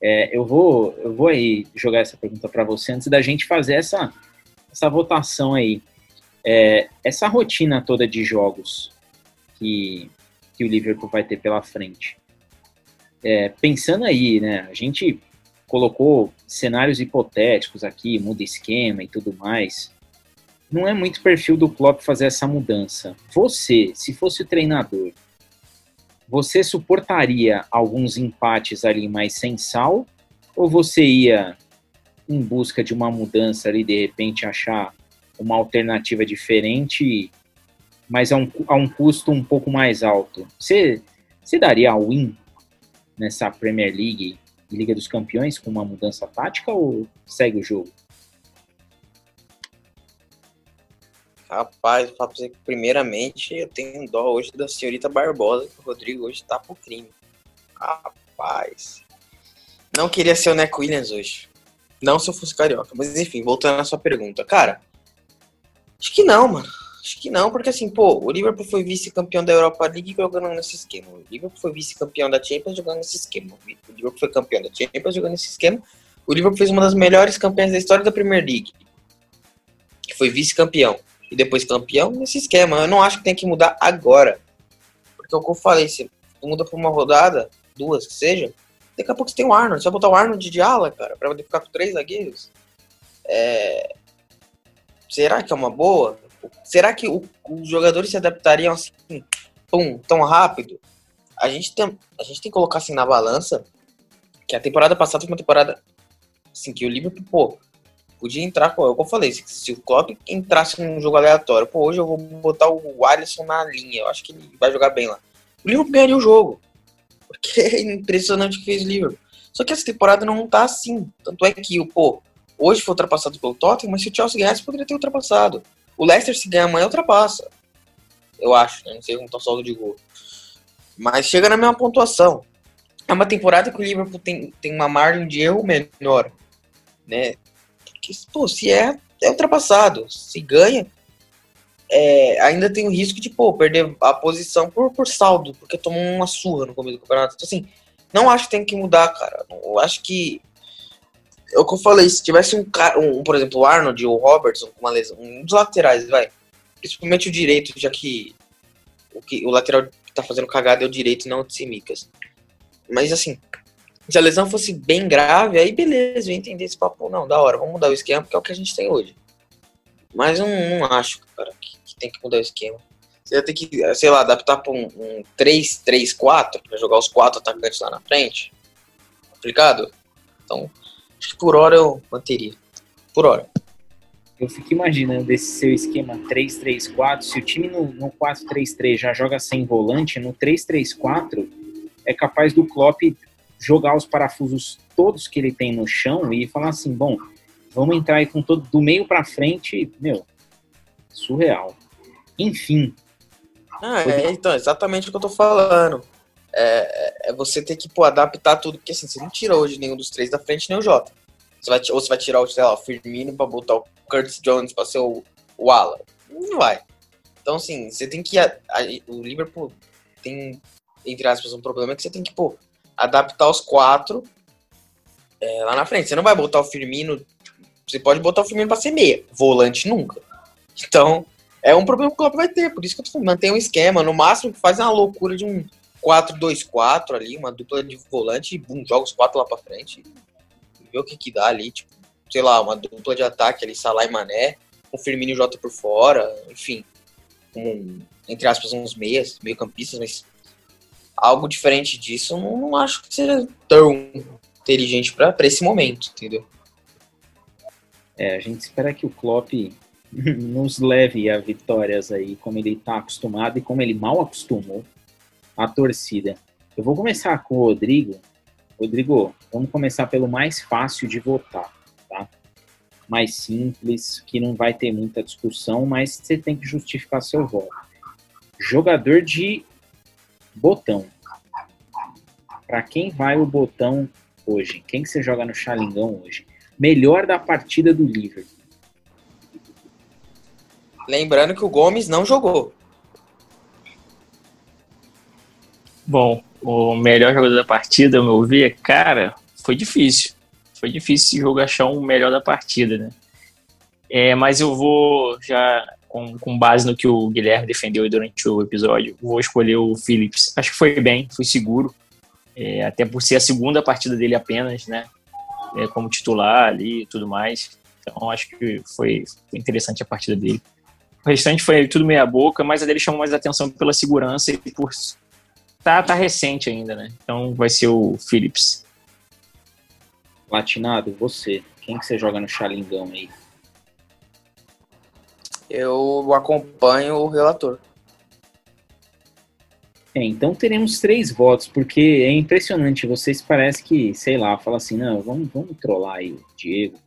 é, eu vou eu vou aí jogar essa pergunta para você antes da gente fazer essa essa votação aí. É, essa rotina toda de jogos que, que o Liverpool vai ter pela frente. É, pensando aí, né? A gente colocou cenários hipotéticos aqui, muda esquema e tudo mais. Não é muito perfil do Klopp fazer essa mudança. Você, se fosse o treinador, você suportaria alguns empates ali mais sem sal? Ou você ia em busca de uma mudança ali, de repente achar uma alternativa diferente, mas a um, a um custo um pouco mais alto? Você, você daria a win nessa Premier League de Liga dos Campeões com uma mudança tática ou segue o jogo? Rapaz, eu falo que primeiramente eu tenho dó hoje da senhorita Barbosa, que o Rodrigo hoje tá pro crime. Rapaz. Não queria ser o Neco Williams hoje. Não se eu fosse carioca. Mas enfim, voltando à sua pergunta. Cara, acho que não, mano. Acho que não, porque assim, pô, o Liverpool foi vice-campeão da Europa League jogando nesse esquema. O Liverpool foi vice-campeão da Champions jogando nesse esquema. O Liverpool foi campeão da Champions jogando nesse esquema. O Liverpool fez uma das melhores campanhas da história da Premier League. Que foi vice-campeão. E depois campeão nesse esquema. Eu não acho que tem que mudar agora. Porque é o que eu falei, se muda por uma rodada, duas que seja, daqui a pouco você tem o Arnold. Vai botar o Arnold de ala, cara, pra poder ficar com três zagueiros. É... Será que é uma boa? Será que o, os jogadores se adaptariam assim, pum, tão rápido? A gente, tem, a gente tem que colocar assim na balança que a temporada passada foi uma temporada assim, que o Liverpool, pô, podia entrar, com, é o eu falei, se, se o Klopp entrasse num jogo aleatório, pô, hoje eu vou botar o Alisson na linha, eu acho que ele vai jogar bem lá. O Liverpool ganharia o jogo, porque é impressionante o que fez o Liverpool. Só que essa temporada não tá assim, tanto é que, pô, hoje foi ultrapassado pelo Tottenham, mas se o Chelsea ganhasse, poderia ter ultrapassado. O Leicester, se ganhar amanhã, ultrapassa. Eu acho, né? Não sei como tá o saldo de gol. Mas chega na mesma pontuação. É uma temporada que o Liverpool tem, tem uma margem de erro menor, né? Porque, pô, se é, é ultrapassado. Se ganha, é, ainda tem o risco de, pô, perder a posição por, por saldo, porque tomou uma surra no começo do campeonato. Então, assim, não acho que tem que mudar, cara. Eu acho que é o que eu falei, se tivesse um cara, um, por exemplo, o Arnold ou o Robertson com uma lesão, um dos laterais, vai, principalmente o direito, já que o, que, o lateral que tá fazendo cagada é o direito, não o Tsimikas. Mas assim, se a lesão fosse bem grave, aí beleza, eu entender esse papo, não, da hora, vamos mudar o esquema, porque é o que a gente tem hoje. Mas não, não acho, cara, que, que, tem que mudar o esquema. Você ia ter que, sei lá, adaptar para um, um 3-3-4, para jogar os quatro atacantes lá na frente ligado? Então, acho que por hora eu manteria. Por hora. Eu fico imaginando esse seu esquema 3-3-4. Se o time no, no 4-3-3 já joga sem volante, no 3-3-4 é capaz do Klopp jogar os parafusos todos que ele tem no chão e falar assim: bom, vamos entrar aí com todo do meio para frente. Meu, surreal. Enfim. Ah, é, então, exatamente o que eu tô falando. É, é você ter que pô, adaptar tudo, porque assim, você não tira hoje nenhum dos três da frente, nem o Jota. Você vai, ou você vai tirar lá, o Firmino pra botar o Curtis Jones pra ser o, o Ala. Não vai. Então, assim, você tem que. A, a, o Liverpool tem, entre aspas, um problema que você tem que, pô, adaptar os quatro é, lá na frente. Você não vai botar o Firmino. Você pode botar o Firmino pra ser meia. Volante nunca. Então, é um problema que o Klopp vai ter. Por isso que eu tô falando, mantém um esquema. No máximo, faz uma loucura de um 4-2-4 ali, uma dupla de volante e bum, joga os quatro lá pra frente ver o que que dá ali, tipo, sei lá, uma dupla de ataque ali, Salah e Mané, com Firmino e Jota por fora, enfim, com, entre aspas, uns meias, meio campistas, mas algo diferente disso não, não acho que seja tão inteligente para esse momento, entendeu? É, a gente espera que o Klopp nos leve a vitórias aí, como ele está acostumado e como ele mal acostumou a torcida. Eu vou começar com o Rodrigo, Rodrigo, vamos começar pelo mais fácil de votar, tá? Mais simples, que não vai ter muita discussão, mas você tem que justificar seu voto. Jogador de botão. Para quem vai o botão hoje? Quem que você joga no Xalingão hoje? Melhor da partida do Liverpool. Lembrando que o Gomes não jogou. Bom, o melhor jogador da partida, ao meu ver, cara, foi difícil. Foi difícil esse jogo achar um melhor da partida, né? É, mas eu vou já, com, com base no que o Guilherme defendeu durante o episódio, vou escolher o Phillips. Acho que foi bem, foi seguro. É, até por ser a segunda partida dele apenas, né? É, como titular ali e tudo mais. Então acho que foi, foi interessante a partida dele. O restante foi tudo meia boca, mas a dele chamou mais atenção pela segurança e por tá, tá recente ainda, né? Então vai ser o Phillips. Latinado, você. Quem que você joga no Xalingão aí? Eu acompanho o relator. É, então teremos três votos, porque é impressionante. Vocês parece que, sei lá, fala assim, não, vamos, vamos trollar aí o Diego,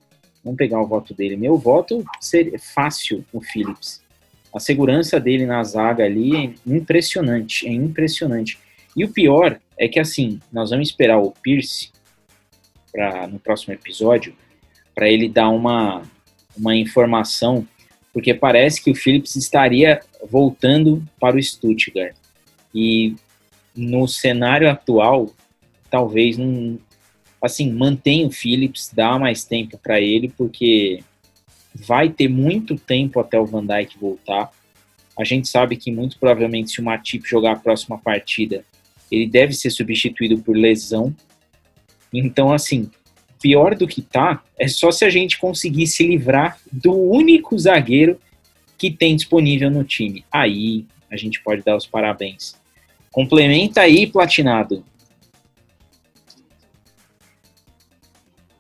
vamos pegar o voto dele. Meu voto seria fácil, o Phillips. A segurança dele na zaga ali é impressionante, é impressionante. E o pior é que, assim, nós vamos esperar o Pierce pra, no próximo episódio para ele dar uma, uma informação, porque parece que o Phillips estaria voltando para o Stuttgart. E no cenário atual, talvez não. Assim, mantém o Phillips, dá mais tempo para ele, porque vai ter muito tempo até o Van Dijk voltar. A gente sabe que muito provavelmente se o Matip jogar a próxima partida, ele deve ser substituído por lesão. Então, assim, pior do que tá, é só se a gente conseguir se livrar do único zagueiro que tem disponível no time. Aí a gente pode dar os parabéns. Complementa aí, Platinado.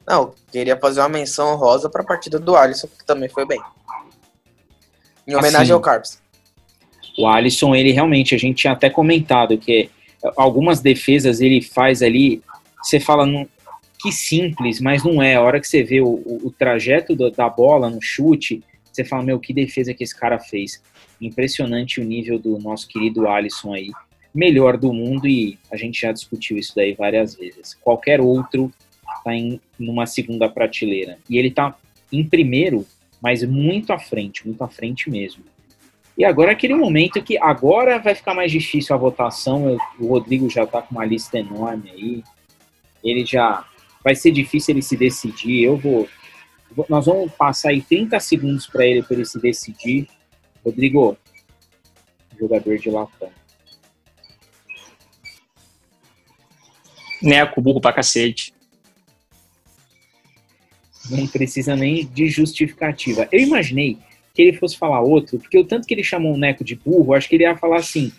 Não, queria fazer uma menção rosa para a partida do Alisson, que também foi bem. Em homenagem assim, ao Carlos. O Alisson, ele realmente, a gente tinha até comentado que algumas defesas ele faz ali, você fala não, que simples, mas não é. A hora que você vê o, o, o trajeto do, da bola no chute, você fala, meu, que defesa que esse cara fez. Impressionante o nível do nosso querido Alisson aí. Melhor do mundo e a gente já discutiu isso daí várias vezes. Qualquer outro tá em numa segunda prateleira. E ele tá em primeiro, mas muito à frente, muito à frente mesmo. E agora é aquele momento que agora vai ficar mais difícil a votação. O Rodrigo já está com uma lista enorme aí. Ele já vai ser difícil ele se decidir. Eu vou, nós vamos passar aí 30 segundos para ele para ele se decidir. Rodrigo, jogador de latão. Neco, burro pra cacete. Não precisa nem de justificativa. Eu imaginei que ele fosse falar outro, porque o tanto que ele chamou o Neco de burro, acho que ele ia falar assim: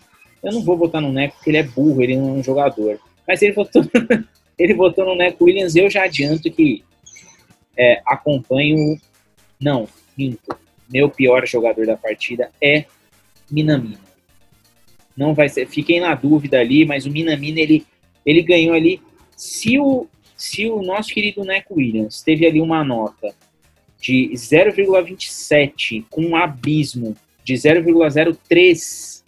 eu não vou votar no Neco porque ele é burro, ele não é um jogador. Mas ele votou, ele votou no Neco Williams. Eu já adianto que é, acompanho. Não, minto. Meu pior jogador da partida é Minamino. Não vai ser. Fiquei na dúvida ali, mas o Minamino ele, ele ganhou ali. Se o, se o nosso querido Neco Williams teve ali uma nota de 0,27 com um abismo de 0,03,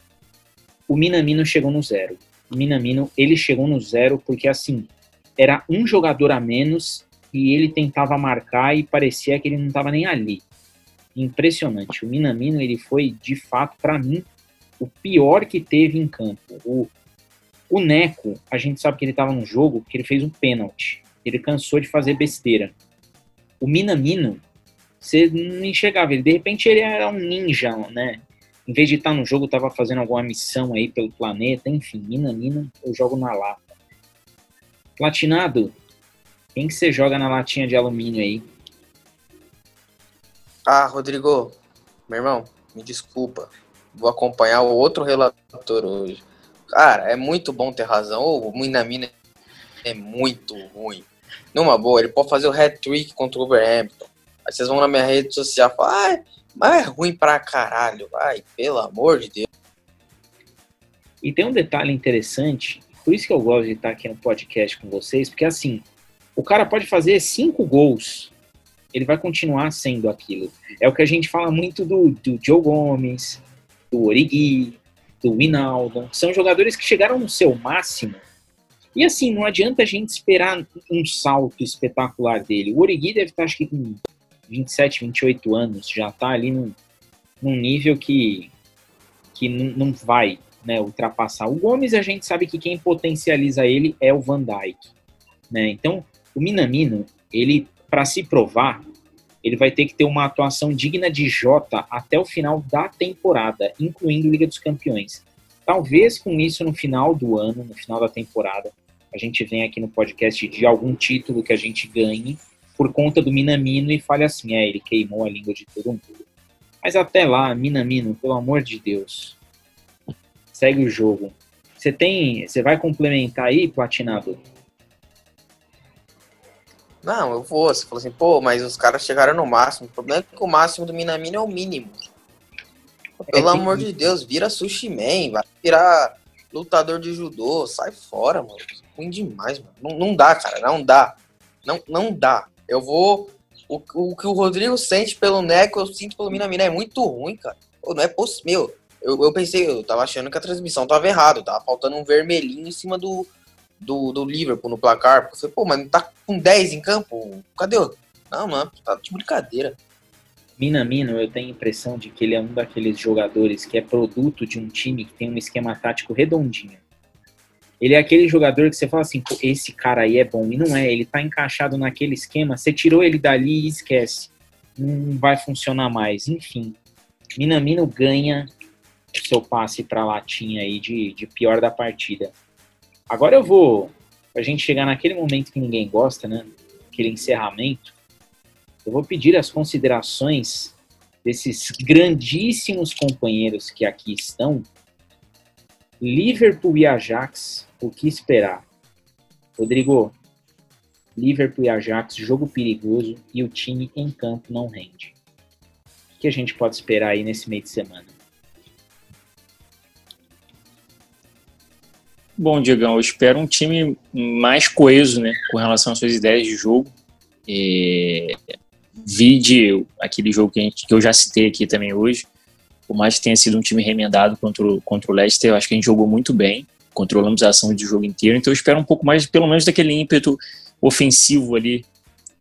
o Minamino chegou no zero. O Minamino, ele chegou no zero porque, assim, era um jogador a menos e ele tentava marcar e parecia que ele não estava nem ali. Impressionante. O Minamino, ele foi, de fato, para mim, o pior que teve em campo. O, o Neco, a gente sabe que ele estava no jogo porque ele fez um pênalti. Ele cansou de fazer besteira. O Minamino, você não enxergava ele. De repente ele era um ninja, né? Em vez de estar no jogo, estava fazendo alguma missão aí pelo planeta. Enfim, mina, mina, eu jogo na lata. Platinado, quem que você joga na latinha de alumínio aí? Ah, Rodrigo, meu irmão, me desculpa. Vou acompanhar o outro relator hoje. Cara, é muito bom ter razão. O Minamina é muito ruim. Numa boa, ele pode fazer o hat-trick contra o Overhampton. Aí vocês vão na minha rede social e falam, ah, mas é ruim pra caralho. Ai, pelo amor de Deus. E tem um detalhe interessante, por isso que eu gosto de estar aqui no podcast com vocês, porque assim, o cara pode fazer cinco gols, ele vai continuar sendo aquilo. É o que a gente fala muito do, do Joe Gomes, do Origi, do Winaldo. São jogadores que chegaram no seu máximo. E assim, não adianta a gente esperar um salto espetacular dele. O Origi deve estar, acho que, com 27, 28 anos, já está ali num, num nível que, que não vai né, ultrapassar. O Gomes, a gente sabe que quem potencializa ele é o Van Dijk. Né? Então, o Minamino, ele, para se provar, ele vai ter que ter uma atuação digna de Jota até o final da temporada, incluindo Liga dos Campeões. Talvez com isso no final do ano, no final da temporada, a gente venha aqui no podcast de algum título que a gente ganhe por conta do Minamino e fale assim, é, ele queimou a língua de todo mundo. Mas até lá, Minamino, pelo amor de Deus, segue o jogo. Você tem, você vai complementar aí, platinado? Não, eu vou. Você falou assim, pô, mas os caras chegaram no máximo. O problema é que o máximo do Minamino é o mínimo. Pelo é que... amor de Deus, vira sushi man, vai virar lutador de judô, sai fora, mano. Ruim demais, mano. Não, não dá, cara, não dá. Não, não dá. Eu vou. O, o que o Rodrigo sente pelo Neco, eu sinto pelo Minamino. É muito ruim, cara. Não é possível. Eu, eu pensei, eu tava achando que a transmissão tava errado, tava faltando um vermelhinho em cima do, do, do Liverpool no placar. Porque eu falei, pô, mas não tá com 10 em campo? Cadê o. Não, mano, tá de brincadeira. Minamino, eu tenho a impressão de que ele é um daqueles jogadores que é produto de um time que tem um esquema tático redondinho. Ele é aquele jogador que você fala assim, esse cara aí é bom. E não é, ele tá encaixado naquele esquema, você tirou ele dali e esquece. Não vai funcionar mais. Enfim, Minamino ganha seu passe pra latinha aí de, de pior da partida. Agora eu vou, pra gente chegar naquele momento que ninguém gosta, né? Aquele encerramento, eu vou pedir as considerações desses grandíssimos companheiros que aqui estão. Liverpool e Ajax o que esperar? Rodrigo, Liverpool e Ajax, jogo perigoso e o time em campo não rende. O que a gente pode esperar aí nesse meio de semana? Bom, Diegão, eu espero um time mais coeso, né, com relação às suas ideias de jogo. E... Vide aquele jogo que, gente, que eu já citei aqui também hoje, por mais que tenha sido um time remendado contra o, contra o Leicester, eu acho que a gente jogou muito bem controlamos a ação de jogo inteiro, então eu espero um pouco mais, pelo menos, daquele ímpeto ofensivo ali,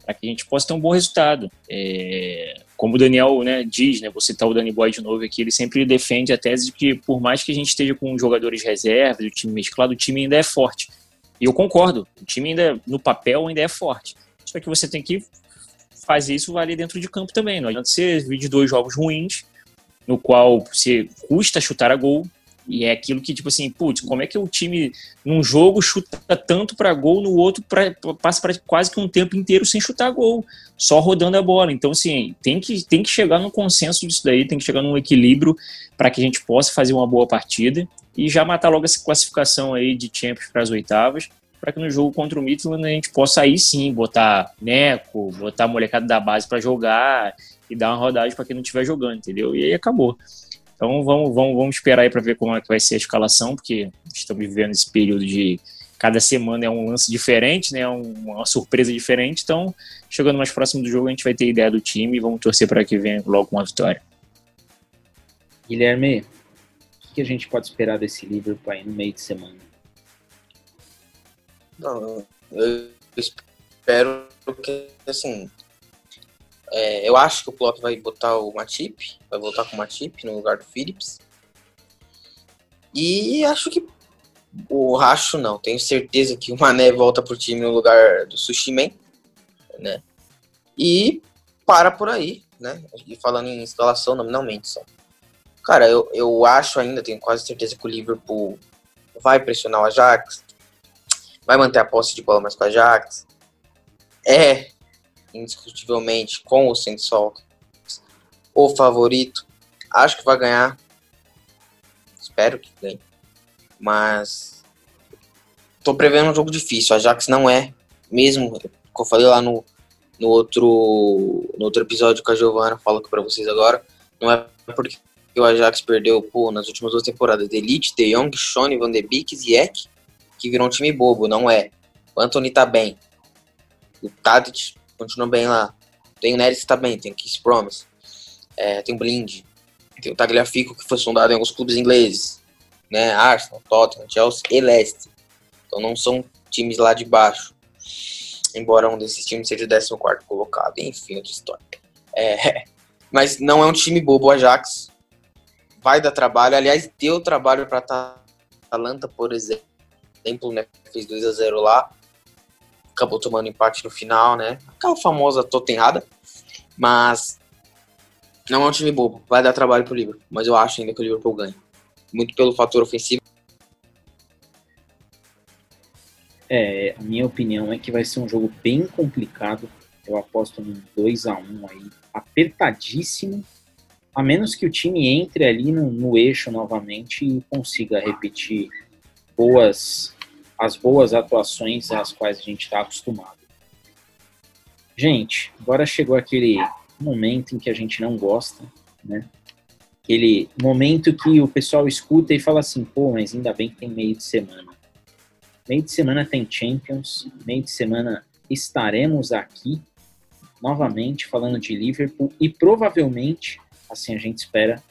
para que a gente possa ter um bom resultado. É, como o Daniel né, diz, né, vou citar o Danny Boy de novo aqui, ele sempre defende a tese de que, por mais que a gente esteja com jogadores reservas, o time mesclado, o time ainda é forte. E eu concordo, o time ainda, no papel, ainda é forte. Só que você tem que fazer isso valer dentro de campo também. Não adianta ser de dois jogos ruins, no qual você custa chutar a gol, e é aquilo que, tipo assim, putz, como é que o time num jogo chuta tanto para gol, no outro pra, passa para quase que um tempo inteiro sem chutar gol, só rodando a bola. Então, assim, tem que, tem que chegar num consenso disso daí, tem que chegar num equilíbrio para que a gente possa fazer uma boa partida e já matar logo essa classificação aí de Champions para as oitavas, para que no jogo contra o Midland a gente possa aí sim botar Neco, botar a molecada da base para jogar e dar uma rodagem para quem não estiver jogando, entendeu? E aí acabou. Então vamos, vamos, vamos esperar aí para ver como é que vai ser a escalação, porque estamos vivendo esse período de cada semana é um lance diferente, né? Uma surpresa diferente. Então, chegando mais próximo do jogo, a gente vai ter ideia do time e vamos torcer para que venha logo uma vitória. Guilherme, o que a gente pode esperar desse Liverpool aí no meio de semana? Não, eu espero que, assim, é, eu acho que o Klopp vai botar o Matip, vai voltar com o Matip no lugar do Phillips. E acho que o Racho não, tenho certeza que o Mané volta pro time no lugar do Sushimen, né? E para por aí, né? E falando em instalação nominalmente só. Cara, eu, eu acho ainda, tenho quase certeza que o Liverpool vai pressionar o Ajax, vai manter a posse de bola mais com o Ajax. É indiscutivelmente, com o Sensol, o favorito. Acho que vai ganhar. Espero que ganhe. Mas tô prevendo um jogo difícil. A Ajax não é, mesmo, como eu falei lá no, no, outro, no outro episódio com a Giovana, falo aqui pra vocês agora, não é porque o Ajax perdeu pô, nas últimas duas temporadas de Elite, De Jong, Shone, Van de Beek, Ziyech, que virou um time bobo, não é. O Anthony tá bem. O Tadic continua bem lá. Tem o Neres que tá tem Kiss Promise. É, tem o Blind. Tem o Tagliafico que foi sondado em alguns clubes ingleses. Né? Arsenal, Tottenham, Chelsea e Leicester. Então não são times lá de baixo. Embora um desses times seja o 14 colocado. Enfim, outra história. É, mas não é um time bobo o Ajax. Vai dar trabalho. Aliás, deu trabalho para Atalanta, por exemplo. Né? Fez 2 a 0 lá acabou tomando empate no final, né? Aquela famosa totenhada. Mas não é um time bobo, vai dar trabalho pro Liverpool, mas eu acho ainda que o Liverpool ganha. Muito pelo fator ofensivo. É, a minha opinião é que vai ser um jogo bem complicado. Eu aposto num 2 a 1 aí, apertadíssimo. A menos que o time entre ali no, no eixo novamente e consiga repetir boas as boas atuações às quais a gente está acostumado. Gente, agora chegou aquele momento em que a gente não gosta, né? Aquele momento que o pessoal escuta e fala assim, pô, mas ainda bem que tem meio de semana. Meio de semana tem Champions, meio de semana estaremos aqui novamente falando de Liverpool e provavelmente, assim a gente espera,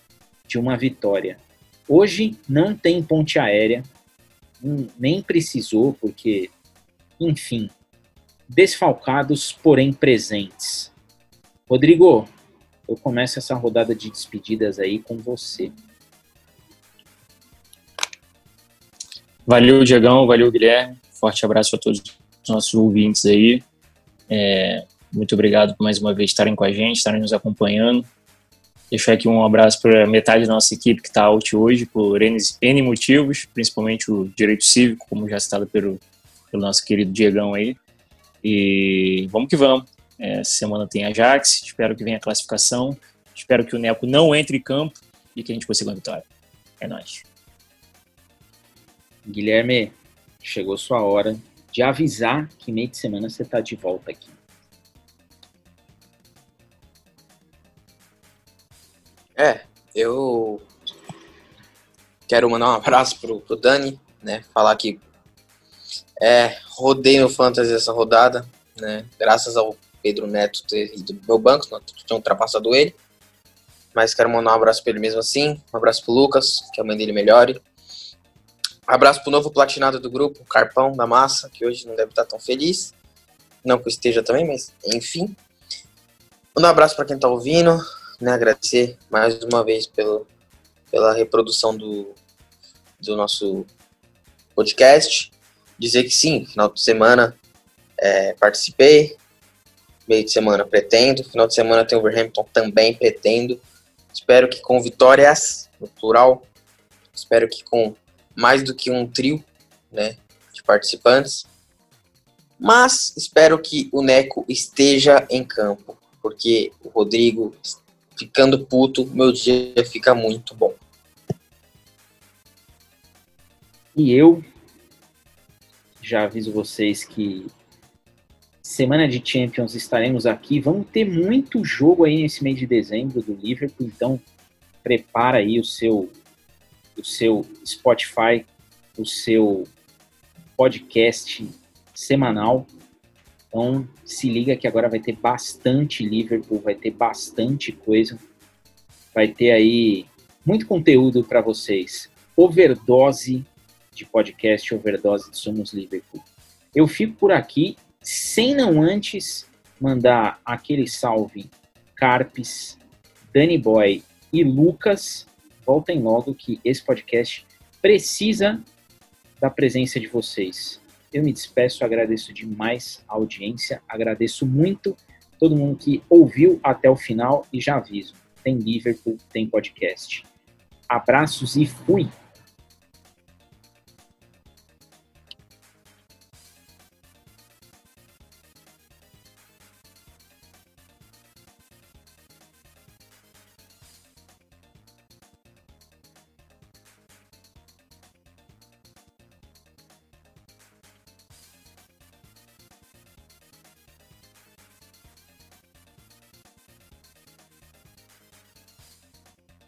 de uma vitória. Hoje não tem ponte aérea, nem precisou, porque, enfim, desfalcados, porém presentes. Rodrigo, eu começo essa rodada de despedidas aí com você. Valeu, Diegão, valeu, Guilherme. Forte abraço a todos os nossos ouvintes aí. É, muito obrigado por mais uma vez estarem com a gente, estarem nos acompanhando. Deixar aqui um abraço para metade da nossa equipe que está out hoje por N, N, motivos, principalmente o direito cívico, como já citado pelo, pelo nosso querido Diegão aí. E vamos que vamos. É, essa semana tem Ajax, espero que venha a classificação, espero que o Neco não entre em campo e que a gente consiga uma vitória. É nóis. Guilherme, chegou sua hora de avisar que meio de semana você está de volta aqui. É, eu quero mandar um abraço pro, pro Dani, né? Falar que é, rodei no Fantasy essa rodada, né? Graças ao Pedro Neto ter ido do meu banco, não tinha ultrapassado ele. Mas quero mandar um abraço para ele mesmo assim. Um abraço pro Lucas, que a mãe dele melhore. Um abraço pro novo platinado do grupo, Carpão da Massa, que hoje não deve estar tão feliz. Não que esteja também, mas enfim. Um abraço para quem tá ouvindo né, agradecer mais uma vez pelo, pela reprodução do, do nosso podcast. Dizer que sim, final de semana é, participei, meio de semana pretendo, final de semana tem Overhampton também pretendo. Espero que com vitórias, no plural, espero que com mais do que um trio né, de participantes. Mas espero que o Neco esteja em campo, porque o Rodrigo ficando puto, meu dia fica muito bom. E eu Já aviso vocês que semana de Champions estaremos aqui. Vamos ter muito jogo aí nesse mês de dezembro do Liverpool, então prepara aí o seu o seu Spotify, o seu podcast semanal. Então se liga que agora vai ter bastante Liverpool, vai ter bastante coisa. Vai ter aí muito conteúdo para vocês. Overdose de podcast, overdose de Somos Liverpool. Eu fico por aqui sem não antes mandar aquele salve Carpes, Danny Boy e Lucas. Voltem logo que esse podcast precisa da presença de vocês. Eu me despeço, agradeço demais a audiência, agradeço muito todo mundo que ouviu até o final e já aviso, tem Liverpool, tem podcast. Abraços e fui!